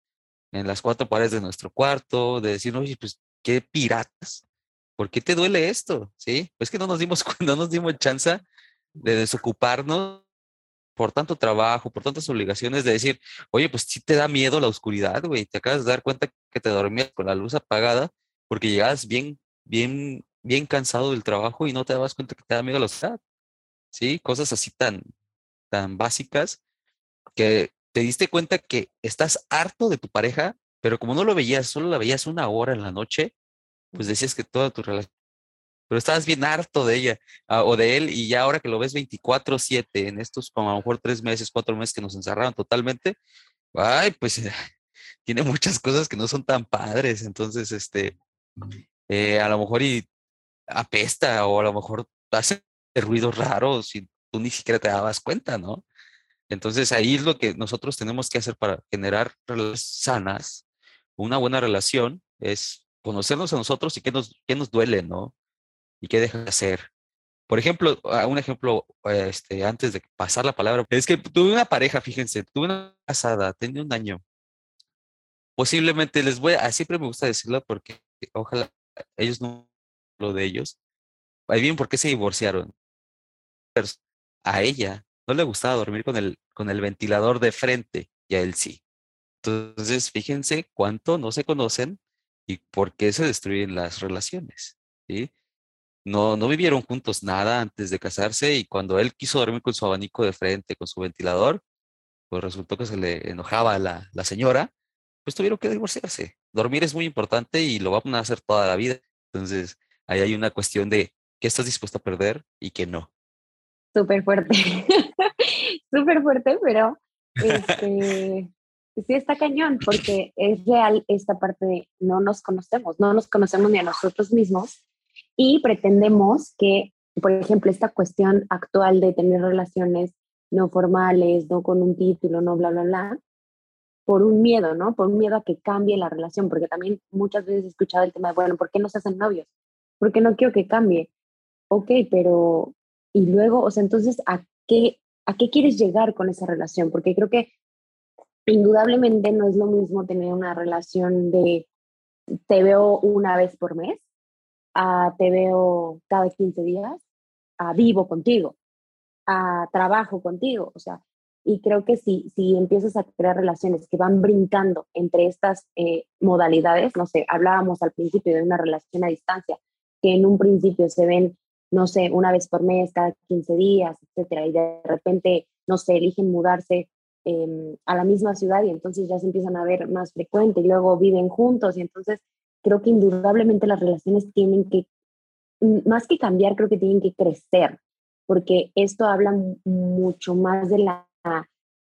Speaker 2: en las cuatro paredes de nuestro cuarto, de decir, oye, pues qué piratas, ¿por qué te duele esto? Sí, pues que no nos dimos, (laughs) no nos dimos chance de desocuparnos por tanto trabajo, por tantas obligaciones, de decir, oye, pues sí te da miedo la oscuridad, güey, te acabas de dar cuenta que te dormías con la luz apagada porque llegabas bien, bien, bien cansado del trabajo y no te dabas cuenta que te da miedo la oscuridad, ¿sí? Cosas así tan, tan básicas que te diste cuenta que estás harto de tu pareja, pero como no lo veías, solo la veías una hora en la noche, pues decías que toda tu relación, pero estabas bien harto de ella ah, o de él y ya ahora que lo ves 24/7 en estos como a lo mejor tres meses, cuatro meses que nos encerraron totalmente, ay, pues (laughs) tiene muchas cosas que no son tan padres, entonces, este, eh, a lo mejor y apesta o a lo mejor hace ruidos raros y tú ni siquiera te dabas cuenta, ¿no? Entonces ahí es lo que nosotros tenemos que hacer para generar relaciones sanas. Una buena relación es conocernos a nosotros y qué nos, qué nos duele, ¿no? Y qué deja de hacer. Por ejemplo, un ejemplo, este, antes de pasar la palabra, es que tuve una pareja, fíjense, tuve una casada, tenía un año. Posiblemente les voy a, siempre me gusta decirlo porque ojalá ellos no lo de ellos. Ahí bien por qué se divorciaron. A ella no le gustaba dormir con el, con el ventilador de frente y a él sí. Entonces, fíjense cuánto no se conocen y por qué se destruyen las relaciones. ¿sí? No, no vivieron juntos nada antes de casarse y cuando él quiso dormir con su abanico de frente, con su ventilador, pues resultó que se le enojaba a la, la señora, pues tuvieron que divorciarse. Dormir es muy importante y lo van a hacer toda la vida. Entonces, ahí hay una cuestión de qué estás dispuesto a perder y qué no
Speaker 1: súper fuerte, súper (laughs) fuerte, pero este, sí está cañón, porque es real esta parte de no nos conocemos, no nos conocemos ni a nosotros mismos y pretendemos que por ejemplo, esta cuestión actual de tener relaciones no formales, no con un título, no bla, bla, bla, por un miedo, ¿no? Por un miedo a que cambie la relación, porque también muchas veces he escuchado el tema de, bueno, ¿por qué no se hacen novios? Porque no quiero que cambie. Ok, pero, y luego, o sea, entonces, ¿a qué, ¿a qué quieres llegar con esa relación? Porque creo que indudablemente no es lo mismo tener una relación de te veo una vez por mes, a te veo cada 15 días, a vivo contigo, a trabajo contigo, o sea, y creo que si, si empiezas a crear relaciones que van brincando entre estas eh, modalidades, no sé, hablábamos al principio de una relación a distancia, que en un principio se ven, no sé, una vez por mes, cada 15 días, etcétera, y de repente, no sé, eligen mudarse em, a la misma ciudad y entonces ya se empiezan a ver más frecuente y luego viven juntos y entonces creo que indudablemente las relaciones tienen que, más que cambiar, creo que tienen que crecer, porque esto habla mucho más de la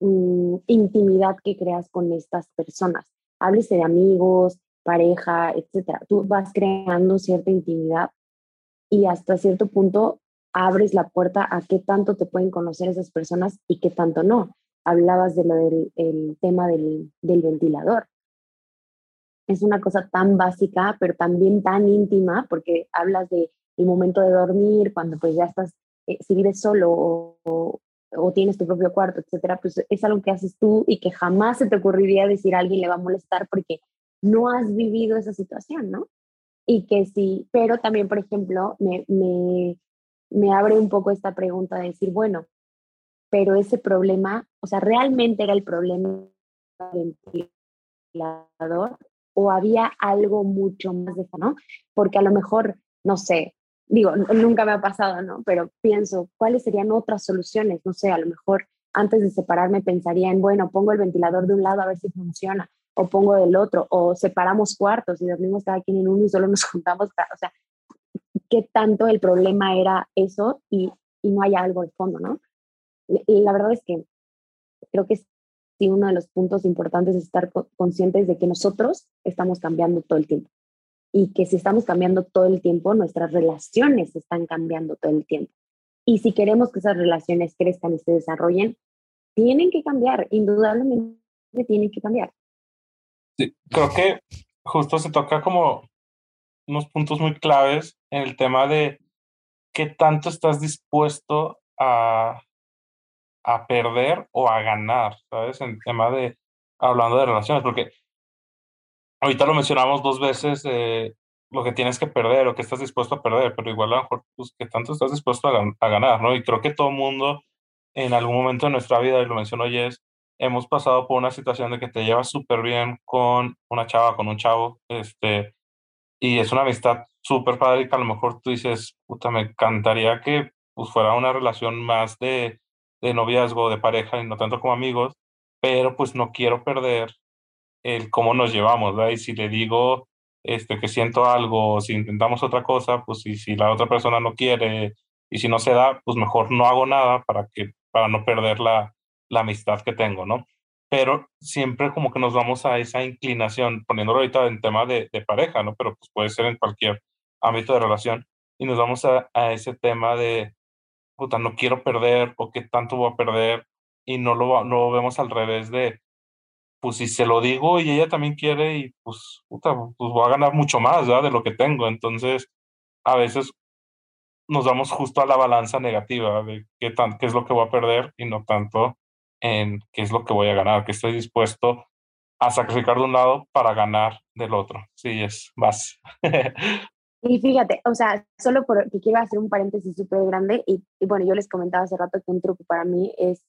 Speaker 1: mm, intimidad que creas con estas personas. Háblese de amigos, pareja, etcétera. Tú vas creando cierta intimidad y hasta cierto punto abres la puerta a qué tanto te pueden conocer esas personas y qué tanto no. Hablabas de lo del el tema del ventilador. Es una cosa tan básica, pero también tan íntima, porque hablas de el momento de dormir, cuando pues ya estás, eh, si vives solo o, tienes tu propio cuarto, etcétera, pues es algo que haces tú y que jamás se te ocurriría decir a alguien le va a molestar porque no has vivido esa situación, ¿no? Y que sí, pero también, por ejemplo, me, me, me abre un poco esta pregunta de decir, bueno, pero ese problema, o sea, ¿realmente era el problema del ventilador o había algo mucho más de eso, ¿no? Porque a lo mejor, no sé, digo, nunca me ha pasado, ¿no? Pero pienso, ¿cuáles serían otras soluciones? No sé, a lo mejor antes de separarme pensaría en, bueno, pongo el ventilador de un lado a ver si funciona, o pongo del otro, o separamos cuartos y dormimos cada quien en uno y solo nos (laughs) juntamos, o sea, ¿qué tanto el problema era eso y, y no haya algo de fondo, ¿no? La verdad es que creo que sí, uno de los puntos importantes es estar conscientes de que nosotros estamos cambiando todo el tiempo y que si estamos cambiando todo el tiempo, nuestras relaciones están cambiando todo el tiempo. Y si queremos que esas relaciones crezcan y se desarrollen, tienen que cambiar, indudablemente tienen que cambiar.
Speaker 3: Sí, creo que justo se toca como unos puntos muy claves en el tema de qué tanto estás dispuesto a, a perder o a ganar, ¿sabes? En tema de, hablando de relaciones, porque ahorita lo mencionamos dos veces, eh, lo que tienes que perder o que estás dispuesto a perder, pero igual a lo mejor, pues, que tanto estás dispuesto a, ganar, ¿no? Y creo que todo mundo en algún momento de nuestra vida, y lo mencionó Jess, hemos pasado por una situación de que te llevas súper bien con una chava, con un chavo, este, y es una amistad súper padre y que a lo mejor tú dices, puta, me encantaría que pues, fuera una relación más de, de noviazgo, de pareja y no tanto como amigos, pero pues no quiero perder el cómo nos llevamos, ¿verdad? Y si le digo este, que siento algo, si intentamos otra cosa, pues y si la otra persona no quiere y si no se da, pues mejor no hago nada para, que, para no perder la, la amistad que tengo, ¿no? Pero siempre como que nos vamos a esa inclinación, poniéndolo ahorita en tema de, de pareja, ¿no? Pero pues puede ser en cualquier ámbito de relación, y nos vamos a, a ese tema de, puta, no quiero perder o qué tanto voy a perder, y no lo, no vemos al revés de, pues si se lo digo y ella también quiere y pues, puta, pues voy a ganar mucho más de lo que tengo. Entonces, a veces nos damos justo a la balanza negativa de qué, tan, qué es lo que voy a perder y no tanto en qué es lo que voy a ganar, que estoy dispuesto a sacrificar de un lado para ganar del otro. Sí, es más. (laughs)
Speaker 1: Y fíjate, o sea, solo porque quiero hacer un paréntesis súper grande y, y, bueno, yo les comentaba hace rato que un truco para mí es,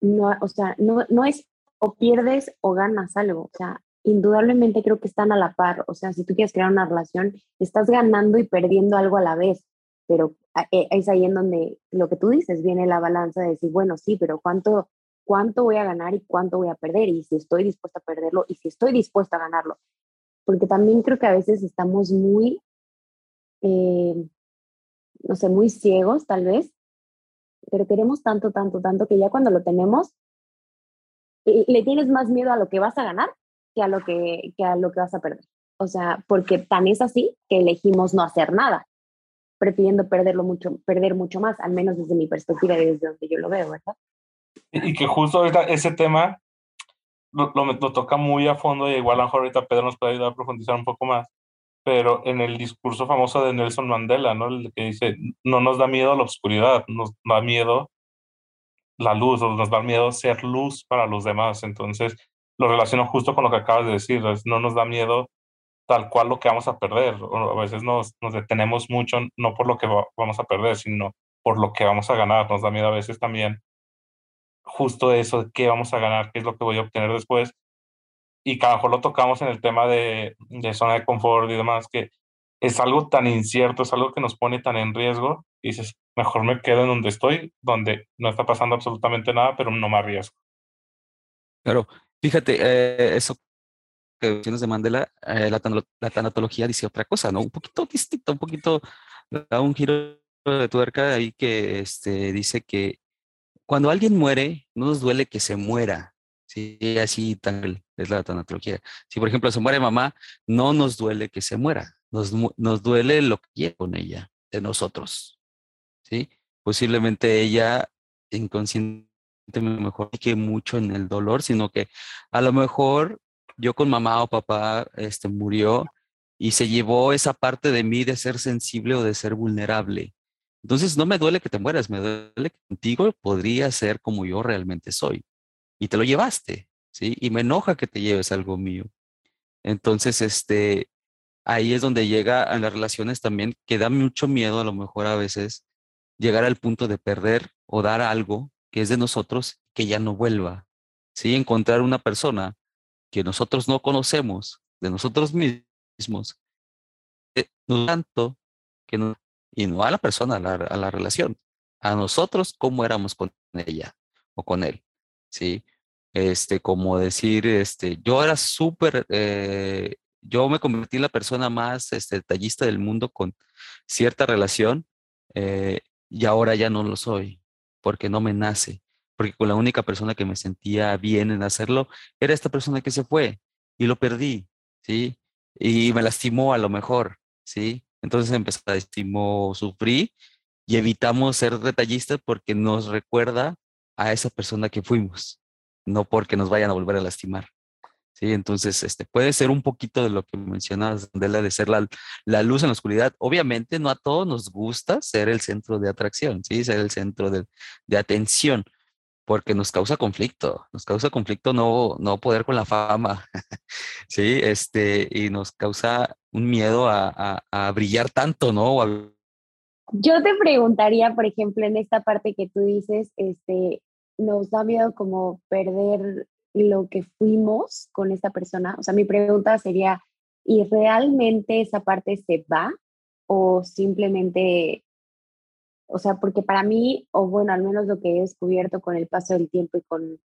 Speaker 1: no, o sea, no, no es o pierdes o ganas algo. O sea, indudablemente creo que están a la par. O sea, si tú quieres crear una relación, estás ganando y perdiendo algo a la vez. Pero e, es ahí en donde lo que tú dices viene la balanza de decir, bueno, sí, pero ¿cuánto, cuánto voy a ganar y cuánto voy a perder? Y si estoy dispuesta a perderlo y si estoy dispuesta a ganarlo. Porque también creo que a veces estamos muy, eh, no sé, muy ciegos tal vez, pero queremos tanto, tanto, tanto que ya cuando lo tenemos, le tienes más miedo a lo que vas a ganar que a lo que, que a lo que vas a perder. O sea, porque tan es así que elegimos no hacer nada. prefiriendo perderlo mucho, perder mucho más, al menos desde mi perspectiva y desde donde yo lo veo, ¿verdad?
Speaker 3: Y que justo ese tema lo, lo, toca muy a fondo y igual a lo mejor ahorita Pedro nos puede ayudar a profundizar un poco más, pero en el discurso famoso de Nelson Mandela, ¿no? El que dice, no nos da miedo la oscuridad, nos da miedo la luz, nos da miedo ser luz para los demás. Entonces, lo relaciono justo con lo que acabas de decir, no nos da miedo tal cual lo que vamos a perder. O a veces nos, detenemos mucho, no por lo que vamos a perder, sino por lo que vamos a ganar. Nos da miedo a veces también justo eso qué vamos a ganar, qué es lo que voy a obtener después. Y que a lo mejor lo tocamos en el tema de, zona de confort y demás, que es algo tan incierto, es algo que nos pone tan en riesgo, dices, mejor me quedo en donde estoy, donde no está pasando absolutamente nada, pero no me arriesgo.
Speaker 2: Claro, fíjate, eh, eso que tienes de Mandela, eh, la, la, tanatología dice otra cosa, ¿no? Un poquito distinto, un poquito, da un giro de tuerca ahí que este, dice que cuando alguien muere, no nos duele que se muera, ¿sí? Así tan, es la tanatología. Si, por ejemplo, se muere mamá, no nos duele que se muera, nos, nos duele lo que quiere con ella, de nosotros, ¿sí? Posiblemente ella inconscientemente mejor que mucho en el dolor, sino que a lo mejor yo con mamá o papá este, murió y se llevó esa parte de mí de ser sensible o de ser vulnerable. Entonces no me duele que te mueras, me duele que contigo podría ser como yo realmente soy. Y te lo llevaste, ¿sí? Y me enoja que te lleves algo mío. Entonces, este, ahí es donde llega a las relaciones también, que da mucho miedo a lo mejor a veces llegar al punto de perder o dar algo que es de nosotros que ya no vuelva. ¿Sí? Encontrar una persona que nosotros no conocemos de nosotros mismos, eh, tanto que no, y no a la persona, a la, a la relación, a nosotros cómo éramos con ella o con él, ¿sí? Este, como decir, este, yo era súper, eh, yo me convertí en la persona más este, detallista del mundo con cierta relación eh, y ahora ya no lo soy porque no me nace, porque con la única persona que me sentía bien en hacerlo era esta persona que se fue y lo perdí, ¿sí? Y me lastimó a lo mejor, ¿sí? Entonces empezó a lastimó, sufrí y evitamos ser detallistas porque nos recuerda a esa persona que fuimos, no porque nos vayan a volver a lastimar. Sí, entonces este, puede ser un poquito de lo que mencionas, de la de ser la, la, luz en la oscuridad. Obviamente no a todos nos gusta ser el centro de atracción, ¿sí? ser el centro de, de atención, porque nos causa conflicto, nos causa conflicto no, no poder con la fama, (laughs) ¿sí? Este, y nos causa un miedo a, a, a brillar tanto, ¿no?
Speaker 1: Yo te preguntaría, por ejemplo, en esta parte que tú dices, este, nos da miedo como perder lo que fuimos con esta persona? O sea, mi pregunta sería, ¿y realmente esa parte se va o simplemente, o sea, porque para mí, o bueno, al menos lo que he descubierto con el paso del tiempo y con,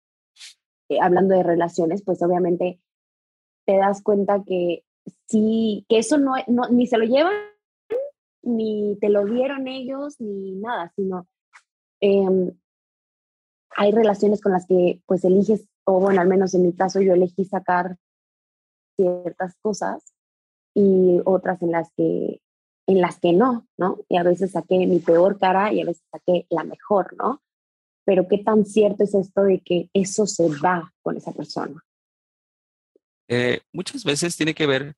Speaker 1: eh, hablando de relaciones, pues obviamente te das cuenta que sí, que eso no, no, ni se lo llevan, ni te lo dieron ellos, ni nada, sino em, hay relaciones con las que pues eliges o bueno, al menos en mi caso yo elegí sacar ciertas cosas y otras en las que en las que no, ¿no? Y a veces saqué mi peor cara y a veces saqué la mejor, ¿no? Pero qué tan cierto es esto de que eso se va con esa persona.
Speaker 2: Eh, muchas veces tiene que ver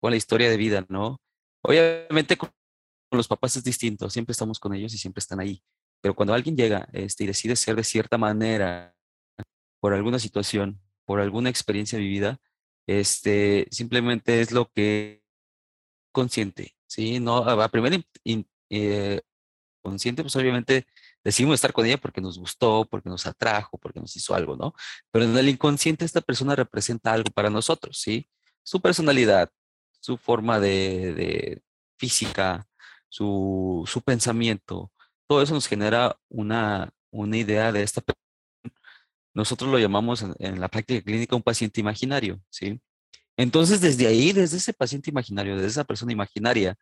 Speaker 2: con la historia de vida, ¿no? Obviamente con los papás es distinto, siempre estamos con ellos y siempre están ahí. Pero cuando alguien llega este, y decide ser de cierta manera por alguna situación, por alguna experiencia vivida, este, simplemente es lo que consciente, ¿sí? No, a primera eh, pues obviamente decidimos estar con ella porque nos gustó, porque nos atrajo, porque nos hizo algo, ¿no? Pero en el inconsciente esta persona representa algo para nosotros, ¿sí? Su personalidad, su forma de, de física, su, su pensamiento, todo eso nos genera una, una idea de esta persona nosotros lo llamamos en, la práctica clínica un paciente imaginario, ¿sí? Entonces, desde ahí, desde ese paciente imaginario, desde esa persona imaginaria,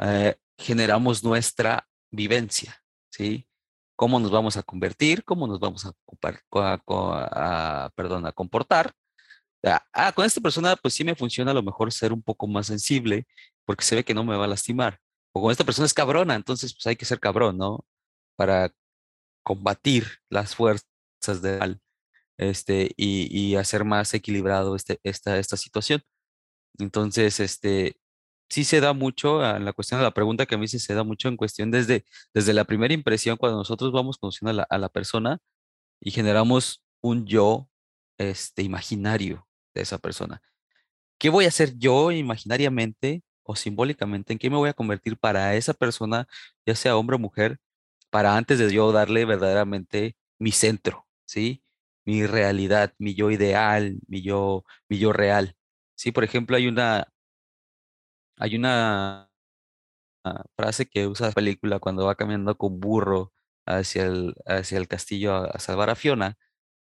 Speaker 2: eh, generamos nuestra vivencia, ¿sí? Cómo nos vamos a convertir, cómo nos vamos a, ocupar, a, a comportar. Ah, ah, con esta persona, pues sí me funciona a lo mejor ser un poco más sensible, porque se ve que no me va a lastimar. O como esta persona es cabrona, entonces pues hay que ser cabrón, ¿no? Para combatir las fuerzas de mal este, y, hacer más equilibrado este, esta, esta situación. Entonces, este, sí se da mucho, en la cuestión de la pregunta que a mí se da mucho en cuestión desde, desde la primera impresión, cuando nosotros vamos conociendo a la, a la persona y generamos un yo este, imaginario de esa persona. ¿Qué voy a hacer yo imaginariamente o simbólicamente? ¿En qué me voy a convertir para esa persona, ya sea hombre o mujer, para antes de yo darle verdaderamente mi centro, ¿sí? Mi realidad, mi yo ideal, mi yo, mi yo real. Sí, por ejemplo, hay una, hay una ah, frase que usa la película cuando va caminando con burro hacia el, hacia el castillo a, salvar a Fiona.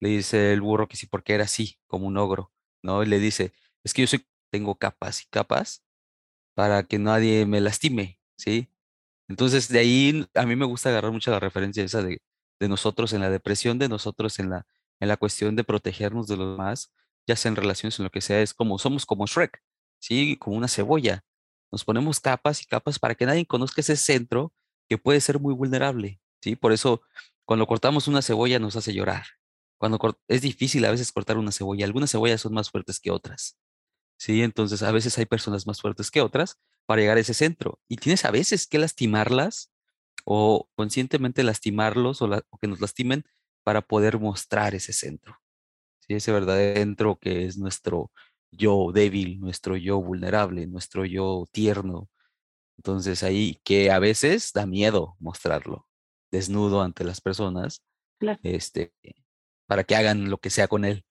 Speaker 2: Le dice el burro que sí, porque era así, como un ogro, ¿no? Y le dice, es que yo soy, tengo capas y capas para que nadie me lastime, ¿sí? Entonces, de ahí a mí me gusta agarrar mucho la referencia esa de, nosotros en la depresión, de nosotros en la, en la cuestión de protegernos de los demás, ya sea en relaciones, en lo que sea, es como, somos como Shrek, ¿sí? Como una cebolla. Nos ponemos capas y capas para que nadie conozca ese centro que puede ser muy vulnerable, ¿sí? Por eso, cuando cortamos una cebolla nos hace llorar. Cuando es difícil a veces cortar una cebolla, algunas cebollas son más fuertes que otras, ¿sí? Entonces, a veces hay personas más fuertes que otras para llegar a ese centro. Y tienes a veces que lastimarlas o conscientemente lastimarlos o, que nos lastimen para poder mostrar ese centro. ¿sí? Ese verdadero centro que es nuestro yo débil, nuestro yo vulnerable, nuestro yo tierno. Entonces ahí que a veces da miedo mostrarlo desnudo ante las personas, este, para que hagan lo que sea con él.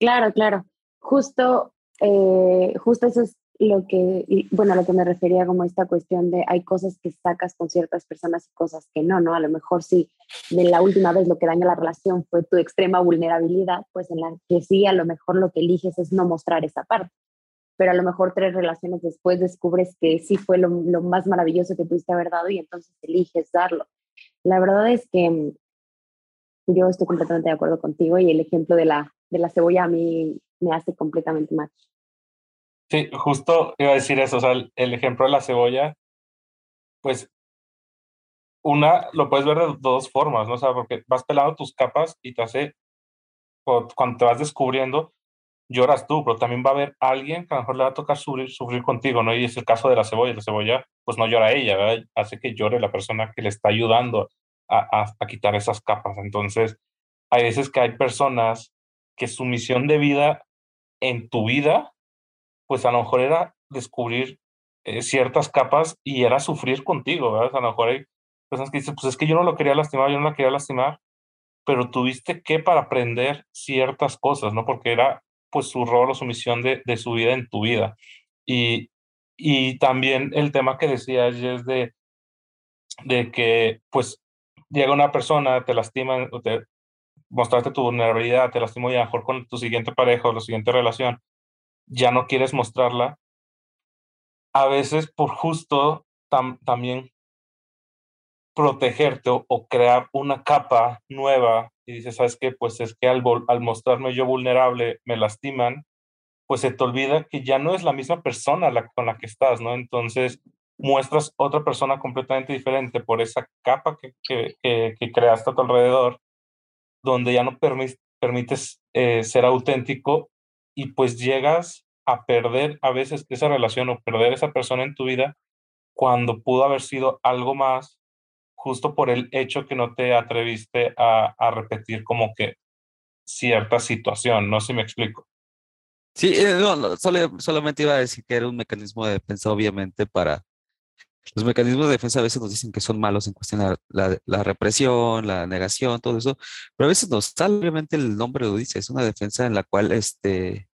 Speaker 1: claro, claro. Justo, eh, justo eso es lo que, bueno, lo que me refería como esta cuestión de hay cosas que sacas con ciertas personas y cosas que no, ¿no? A lo mejor sí, de la última vez lo que daña la relación fue tu extrema vulnerabilidad, pues en la que sí, a lo mejor lo que eliges es no mostrar esa parte. Pero a lo mejor tres relaciones después descubres que sí fue lo, lo más maravilloso que pudiste haber dado y entonces eliges darlo. La verdad es que yo estoy completamente de acuerdo contigo y el ejemplo de la, de la cebolla a mí me hace completamente match.
Speaker 3: Sí, justo iba a decir eso, o sea, el, ejemplo de la cebolla, pues una lo puedes ver de dos formas, ¿no? O sea, porque vas pelando tus capas y te hace, cuando te vas descubriendo, lloras tú, pero también va a haber alguien que a lo mejor le va a tocar sufrir, sufrir contigo, ¿no? Y es el caso de la cebolla, la cebolla, pues no llora ella, ¿verdad? Hace que llore la persona que le está ayudando a, a quitar esas capas. Entonces, hay veces que hay personas que su misión de vida en tu vida pues a lo mejor era descubrir eh, ciertas capas y era sufrir contigo, ¿verdad? A lo mejor hay personas que dicen, pues es que yo no lo quería lastimar, yo no la quería lastimar, pero tuviste que para aprender ciertas cosas, ¿no? Porque era pues su rol o su misión de, de su vida en tu vida. Y, y también el tema que decías es de, de que pues llega una persona, te lastima, te, mostraste tu vulnerabilidad, te lastimó y a mejor con tu siguiente pareja o la siguiente relación, ya no quieres mostrarla, a veces por justo también protegerte o, crear una capa nueva y dices, ¿sabes qué? Pues es que al, al mostrarme yo vulnerable me lastiman, pues se te olvida que ya no es la misma persona la, con la que estás, ¿no? Entonces muestras otra persona completamente diferente por esa capa que, que, que, creaste a tu alrededor, donde ya no permites eh, ser auténtico y pues llegas a perder a veces esa relación o perder esa persona en tu vida cuando pudo haber sido algo más justo por el hecho que no te atreviste a, repetir como que cierta situación, no sé si me explico.
Speaker 2: Sí, eh, no, solo, solamente iba a decir que era un mecanismo de defensa, obviamente, para... Los mecanismos de defensa a veces nos dicen que son malos en cuestión de la, la, represión, la negación, todo eso, pero a veces nos sale, obviamente el nombre lo dice, es una defensa en la cual este,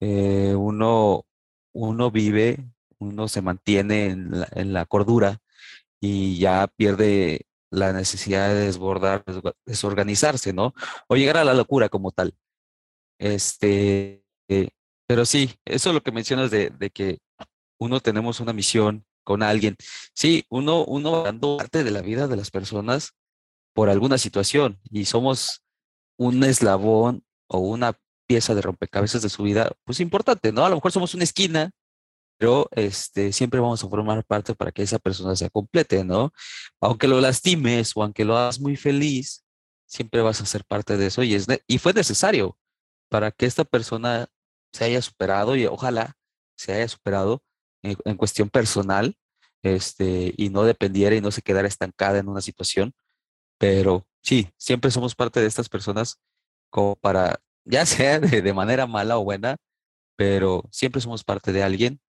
Speaker 2: eh, uno, uno vive, uno se mantiene en la, cordura y ya pierde la necesidad de desbordar, desorganizarse, ¿no? O llegar a la locura como tal. Este, eh, pero sí, eso es lo que mencionas de, de, que uno tenemos una misión con alguien. Sí, uno, uno dando parte de la vida de las personas por alguna situación y somos un eslabón o una pieza de rompecabezas de su vida, pues importante, ¿no? A lo mejor somos una esquina pero este, siempre vamos a formar parte para que esa persona se complete, ¿no? Aunque lo lastimes o aunque lo hagas muy feliz, siempre vas a ser parte de eso y, es y fue necesario para que esta persona se haya superado y ojalá se haya superado en, cuestión personal este, y no dependiera y no se quedara estancada en una situación. Pero sí, siempre somos parte de estas personas como para, ya (laughs) sea de manera mala o buena, pero siempre somos parte de alguien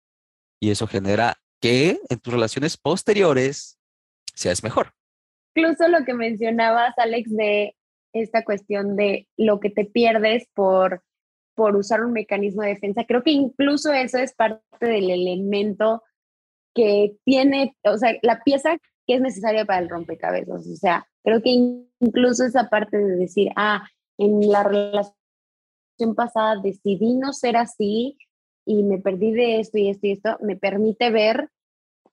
Speaker 2: y eso genera que en tus relaciones posteriores seas mejor.
Speaker 1: Incluso lo que mencionabas, Alex, de esta cuestión de lo que te pierdes por, por usar un mecanismo de defensa, creo que incluso eso es parte del elemento que tiene, o sea, la pieza que es necesaria para el rompecabezas. O sea, creo que incluso esa parte de decir, ah, en la relación pasada decidí no ser así, y me perdí de esto y esto y esto, me permite ver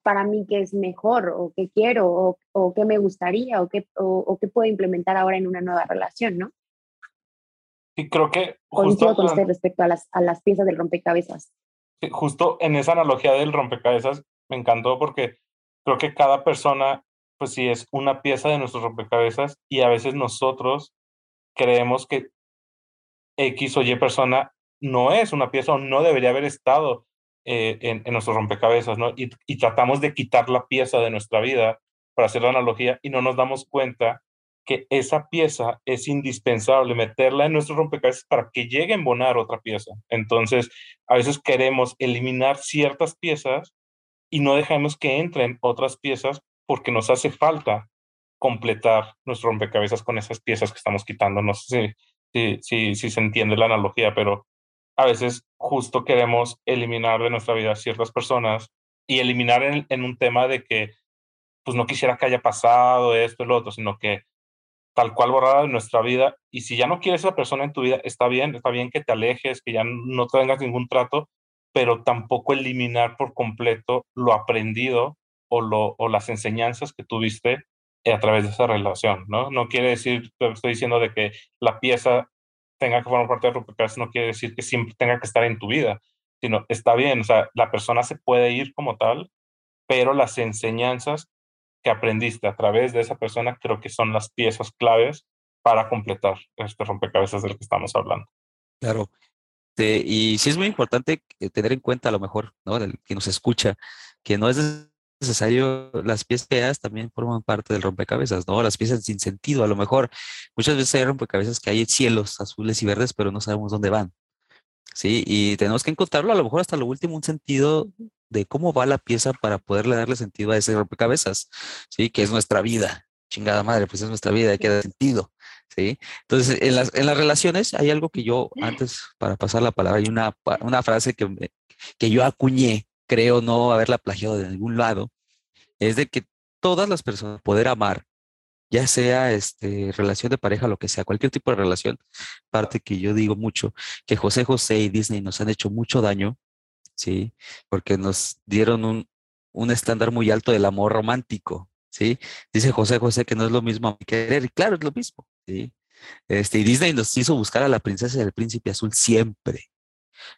Speaker 1: para mí qué es mejor o qué quiero o, o qué me gustaría o qué, o, qué puedo implementar ahora en una nueva relación, ¿no?
Speaker 3: Y creo que...
Speaker 1: Justo con usted respecto a las, a las piezas del rompecabezas.
Speaker 3: Justo en esa analogía del rompecabezas me encantó porque creo que cada persona, pues sí, es una pieza de nuestros rompecabezas y a veces nosotros creemos que X o Y persona no es una pieza o no debería haber estado eh, en, en, nuestros rompecabezas, ¿no? Y, y, tratamos de quitar la pieza de nuestra vida, para hacer la analogía, y no nos damos cuenta que esa pieza es indispensable meterla en nuestros rompecabezas para que llegue a embonar otra pieza. Entonces, a veces queremos eliminar ciertas piezas y no dejamos que entren otras piezas porque nos hace falta completar nuestro rompecabezas con esas piezas que estamos quitando. No sé si, si, si se entiende la analogía, pero a veces justo queremos eliminar de nuestra vida ciertas personas y eliminar en, un tema de que pues no quisiera que haya pasado esto lo otro, sino que tal cual borrada de nuestra vida. Y si ya no quieres a esa persona en tu vida, está bien, está bien que te alejes, que ya no tengas ningún trato, pero tampoco eliminar por completo lo aprendido o, lo, o las enseñanzas que tuviste a través de esa relación, ¿no? No quiere decir, estoy diciendo de que la pieza tenga que formar parte de rompecabezas no quiere decir que siempre tenga que estar en tu vida, sino está bien, o sea, la persona se puede ir como tal, pero las enseñanzas que aprendiste a través de esa persona creo que son las piezas claves para completar este rompecabezas del que estamos hablando.
Speaker 2: Claro. y sí es muy importante tener en cuenta a lo mejor, ¿no? El que nos escucha, que no es necesario, las piezas también forman parte del rompecabezas, ¿no? Las piezas sin sentido, a lo mejor muchas veces hay rompecabezas que hay cielos azules y verdes, pero no sabemos dónde van, ¿sí? Y tenemos que encontrarlo a lo mejor hasta lo último, un sentido de cómo va la pieza para poderle darle sentido a ese rompecabezas, ¿sí? Que es nuestra vida, chingada madre, pues es nuestra vida, hay que dar sentido, ¿sí? Entonces, en las, en las relaciones hay algo que yo, antes, para pasar la palabra, hay una, una frase que, que yo acuñé creo no haberla plagiado de ningún lado, es de que todas las personas poder amar, ya sea este, relación de pareja, lo que sea, cualquier tipo de relación, parte que yo digo mucho, que José José y Disney nos han hecho mucho daño, ¿sí? Porque nos dieron un, un estándar muy alto del amor romántico, ¿sí? Dice José José que no es lo mismo querer, y claro, es lo mismo, ¿sí? Este, y Disney nos hizo buscar a la princesa y al príncipe azul siempre,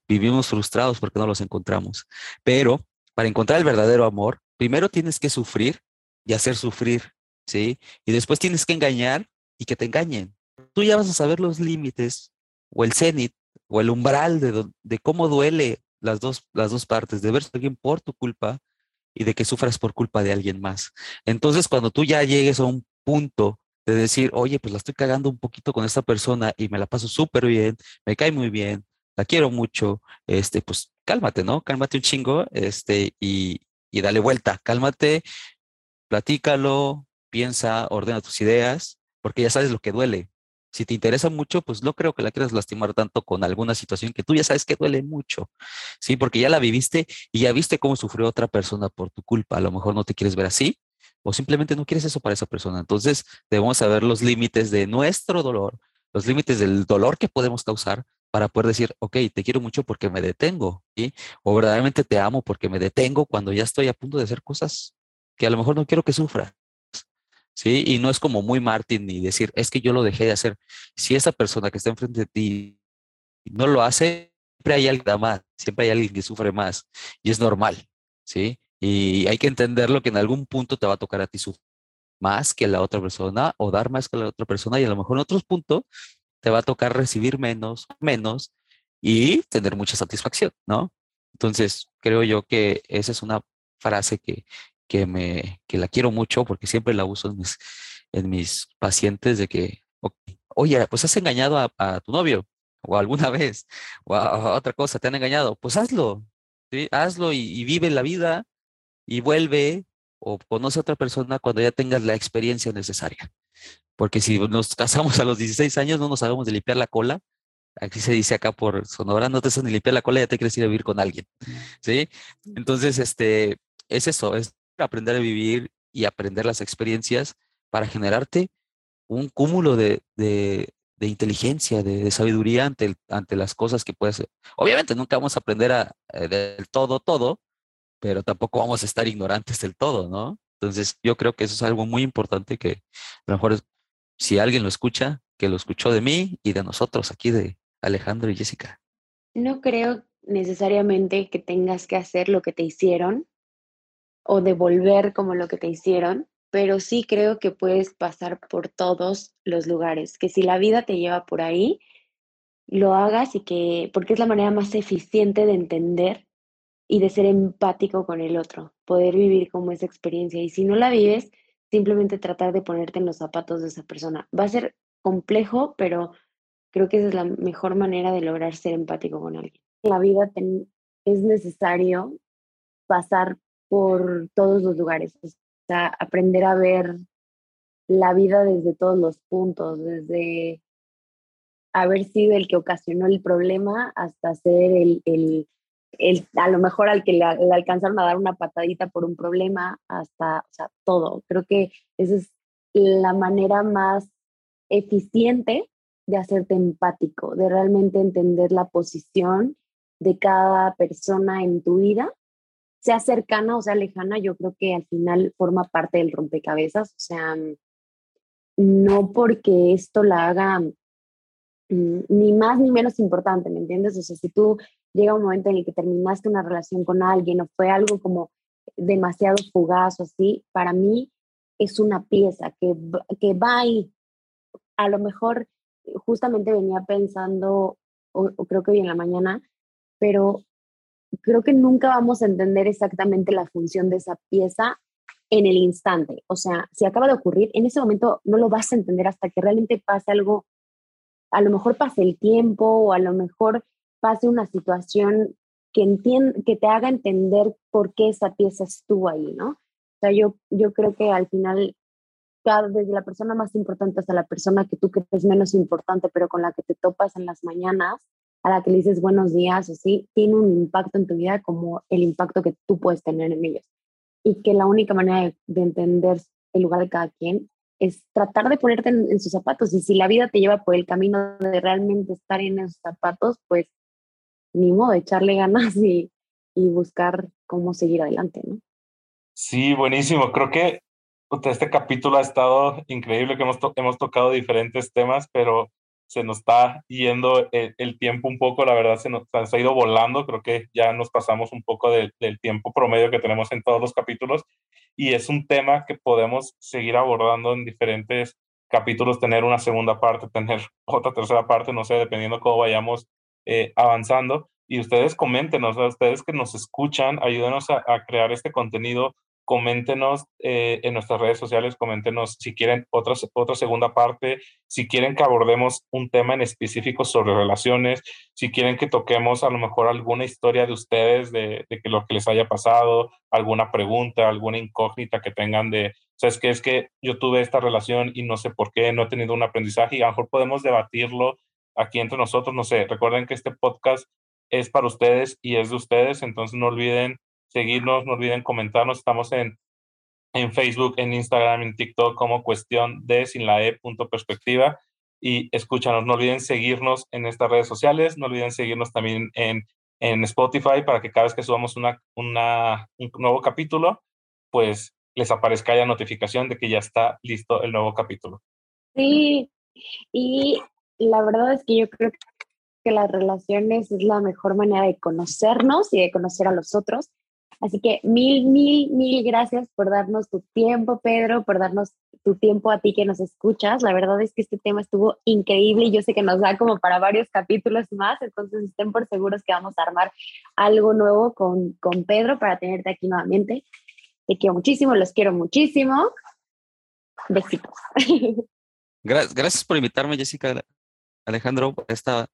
Speaker 2: Vivimos frustrados porque no los encontramos. Pero para encontrar el verdadero amor, primero tienes que sufrir y hacer sufrir, ¿sí? Y después tienes que engañar y que te engañen. Tú ya vas a saber los límites o el cenit o el umbral de, de cómo duele las dos, las dos partes, de ver a alguien por tu culpa y de que sufras por culpa de alguien más. Entonces, cuando tú ya llegues a un punto de decir, oye, pues la estoy cagando un poquito con esta persona y me la paso súper bien, me cae muy bien, la quiero mucho, este, pues cálmate, ¿no? Cálmate un chingo, este, y, y dale vuelta, cálmate, platícalo, piensa, ordena tus ideas, porque ya sabes lo que duele. Si te interesa mucho, pues no creo que la quieras lastimar tanto con alguna situación que tú ya sabes que duele mucho, ¿sí? Porque ya la viviste y ya viste cómo sufrió otra persona por tu culpa. A lo mejor no te quieres ver así o simplemente no quieres eso para esa persona. Entonces, debemos saber los límites de nuestro dolor, los límites del dolor que podemos causar para poder decir, ok, te quiero mucho porque me detengo, ¿sí? O verdaderamente te amo porque me detengo cuando ya estoy a punto de hacer cosas que a lo mejor no quiero que sufra, ¿sí? Y no es como muy Martín ni decir, es que yo lo dejé de hacer. Si esa persona que está enfrente de ti no lo hace, hay alguien más, siempre hay alguien que sufre más y es normal, ¿sí? Y hay que entenderlo que en algún punto te va a tocar a ti sufrir más que la otra persona o dar más que la otra persona y a lo mejor en otros puntos te va a tocar recibir menos, menos y tener mucha satisfacción, ¿no? Entonces, creo yo que esa es una frase que, que, me, que la quiero mucho porque siempre la uso en mis, en mis pacientes de que, oye, pues has engañado a, tu novio o alguna (laughs) vez o a, otra cosa, te han engañado, pues hazlo, ¿sí? hazlo y, y vive la vida y vuelve o conoce a otra persona cuando ya tengas la experiencia necesaria. Porque si nos casamos a los 16 años, no nos sabemos de limpiar la cola. Aquí se dice acá por Sonora, no te sabes ni limpiar la cola, ya te quieres ir a vivir con alguien. ¿Sí? Entonces, este, es eso, es aprender a vivir y aprender las experiencias para generarte un cúmulo de, de, inteligencia, de, sabiduría ante, ante las cosas que puedes. Obviamente nunca vamos a aprender a, eh, del todo, todo, pero tampoco vamos a estar ignorantes del todo, ¿no? Entonces, yo creo que eso es algo muy importante que a lo mejor si alguien lo escucha, que lo escuchó de mí y de nosotros aquí, de Alejandro y Jessica.
Speaker 1: No creo necesariamente que tengas que hacer lo que te hicieron o devolver como lo que te hicieron, pero sí creo que puedes pasar por todos los lugares, que si la vida te lleva por ahí, lo hagas y que, porque es la manera más eficiente de entender y de ser empático con el otro, poder vivir como esa experiencia. Y si no la vives, simplemente tratar de ponerte en los zapatos de esa persona. Va a ser complejo, pero creo que esa es la mejor manera de lograr ser empático con alguien. En la vida es necesario pasar por todos los lugares, o sea, aprender a ver la vida desde todos los puntos, desde haber sido el que ocasionó el problema hasta ser el, el el, a lo mejor al que le, alcanzaron a dar una patadita por un problema, hasta, o sea, todo. Creo que esa es la manera más eficiente de hacerte empático, de realmente entender la posición de cada persona en tu vida, sea cercana o sea lejana, yo creo que al final forma parte del rompecabezas, o sea, no porque esto la haga mm, ni más ni menos importante, ¿me entiendes? O sea, si tú llega un momento en el que terminaste una relación con alguien o fue algo como demasiado fugaz o así, para mí es una pieza que, que va ahí. A lo mejor justamente venía pensando, o, creo que hoy en la mañana, pero creo que nunca vamos a entender exactamente la función de esa pieza en el instante. O sea, si acaba de ocurrir, en ese momento no lo vas a entender hasta que realmente pase algo, a lo mejor pase el tiempo o a lo mejor pase una situación que, que te haga entender por qué esa pieza estuvo ahí, ¿no? O sea, yo, yo creo que al final, cada, desde la persona más importante hasta la persona que tú crees menos importante, pero con la que te topas en las mañanas, a la que le dices buenos días o sí, tiene un impacto en tu vida como el impacto que tú puedes tener en ellos. Y que la única manera de, de entender el lugar de cada quien es tratar de ponerte en, en, sus zapatos. Y si la vida te lleva por el camino de realmente estar en esos zapatos, pues ni modo, echarle ganas y, y buscar cómo seguir adelante, ¿no?
Speaker 3: Sí, buenísimo. Creo que este capítulo ha estado increíble, que hemos, hemos tocado diferentes temas, pero se nos está yendo el, tiempo un poco, la verdad se nos, ha ido volando, creo que ya nos pasamos un poco del tiempo promedio que tenemos en todos los capítulos y es un tema que podemos seguir abordando en diferentes capítulos, tener una segunda parte, tener (laughs) otra tercera parte, no sé, dependiendo cómo vayamos eh, avanzando. Y ustedes coméntenos, a ustedes que nos escuchan, ayúdenos a, crear este contenido, coméntenos eh, en nuestras redes sociales, coméntenos si quieren otra, otra segunda parte, si quieren que abordemos un tema en específico sobre relaciones, si quieren que toquemos a lo mejor alguna historia de ustedes, de, de que lo que les haya pasado, alguna pregunta, alguna incógnita que tengan de, ¿sabes qué? Es que yo tuve esta relación y no sé por qué, no he tenido un aprendizaje y a lo mejor podemos debatirlo aquí entre nosotros, no sé, recuerden que este podcast es para ustedes y es de ustedes, entonces no olviden seguirnos, no olviden comentarnos, estamos en, en Facebook, en Instagram, en TikTok como cuestión de sin la E punto perspectiva y escúchanos, no olviden seguirnos en estas redes sociales, no olviden seguirnos también en, en Spotify para que cada vez que subamos una, un nuevo capítulo, pues les aparezca ya notificación de que ya está listo el nuevo capítulo.
Speaker 1: Sí, y la verdad es que yo creo que las relaciones es la mejor manera de conocernos y de conocer a los otros. Así que mil, mil, mil gracias por darnos tu tiempo, Pedro, por darnos tu tiempo a ti que nos escuchas. La verdad es que este tema estuvo increíble y yo sé que nos da como para varios capítulos más, entonces estén por seguros que vamos a armar algo nuevo con, con Pedro para tenerte aquí nuevamente. Te quiero muchísimo, los quiero muchísimo. Besitos. (laughs)
Speaker 2: Gracias por invitarme, Jessica, Alejandro, esta,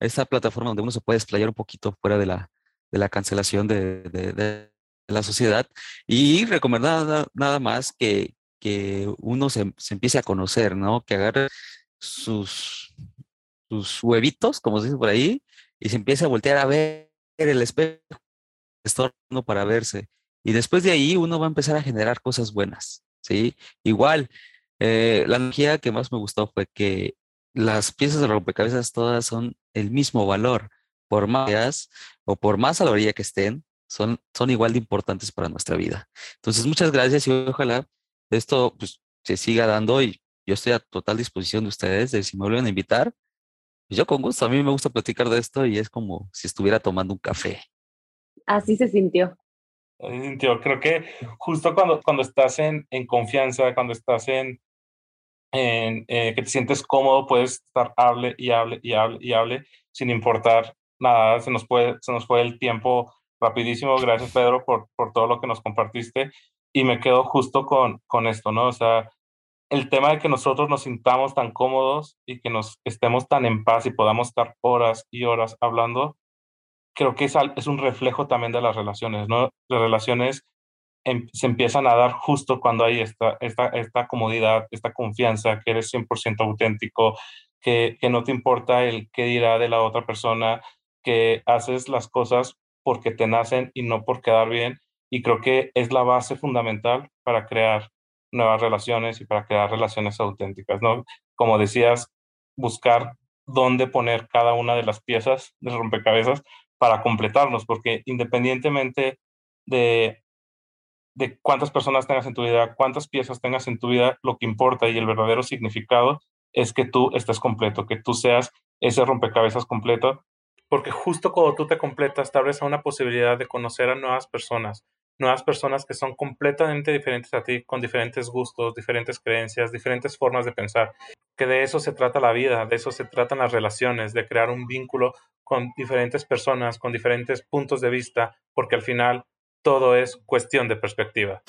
Speaker 2: esta plataforma donde uno se puede explayar un poquito fuera de la, de la cancelación de, de, la sociedad y recomendar nada, más que, que uno se, empiece a conocer, ¿no? Que agarre sus, sus huevitos, como se dice por ahí, y se empiece a voltear a ver el espejo, estorno para verse. Y después de ahí uno va a empezar a generar cosas buenas, ¿sí? Igual, eh, la energía que más me gustó fue que las piezas de rompecabezas todas son el mismo valor, por más o por más a la orilla que estén, son, son igual de importantes para nuestra vida. Entonces, muchas gracias y ojalá esto pues, se siga dando y yo estoy a total disposición de ustedes, de si me vuelven a invitar, pues, yo con gusto, a mí me gusta platicar de esto y es como si estuviera tomando un café.
Speaker 1: Así se sintió.
Speaker 3: Así se sintió. Creo que justo cuando, cuando estás en, en confianza, cuando estás en, en, eh, que te sientes cómodo, puedes estar hable y hable y hable y hable sin importar nada. Se nos, puede, se nos fue el tiempo rapidísimo. Gracias, Pedro, por, por todo lo que nos compartiste. Y me quedo justo con, con esto, ¿no? O sea, el tema de que nosotros nos sintamos tan cómodos y que nos estemos tan en paz y podamos estar horas y horas hablando, creo que es, es un reflejo también de las relaciones, ¿no? Las relaciones Em, se empiezan a dar justo cuando hay esta, esta, esta comodidad, esta confianza, que eres 100% auténtico, que, que no te importa el qué dirá de la otra persona, que haces las cosas porque te nacen y no por quedar bien. Y creo que es la base fundamental para crear nuevas relaciones y para crear relaciones auténticas, ¿no? Como decías, buscar dónde poner cada una de las piezas de rompecabezas para completarnos, porque independientemente de de cuántas personas tengas en tu vida, cuántas piezas tengas en tu vida, lo que importa y el verdadero significado es que tú estés completo, que tú seas ese rompecabezas completo, porque justo cuando tú te completas, te abres a una posibilidad de conocer a nuevas personas, nuevas personas que son completamente diferentes a ti, con diferentes gustos, diferentes creencias, diferentes formas de pensar, que de eso se trata la vida, de eso se tratan las relaciones, de crear un vínculo con diferentes personas, con diferentes puntos de vista, porque al final todo es cuestión de perspectiva.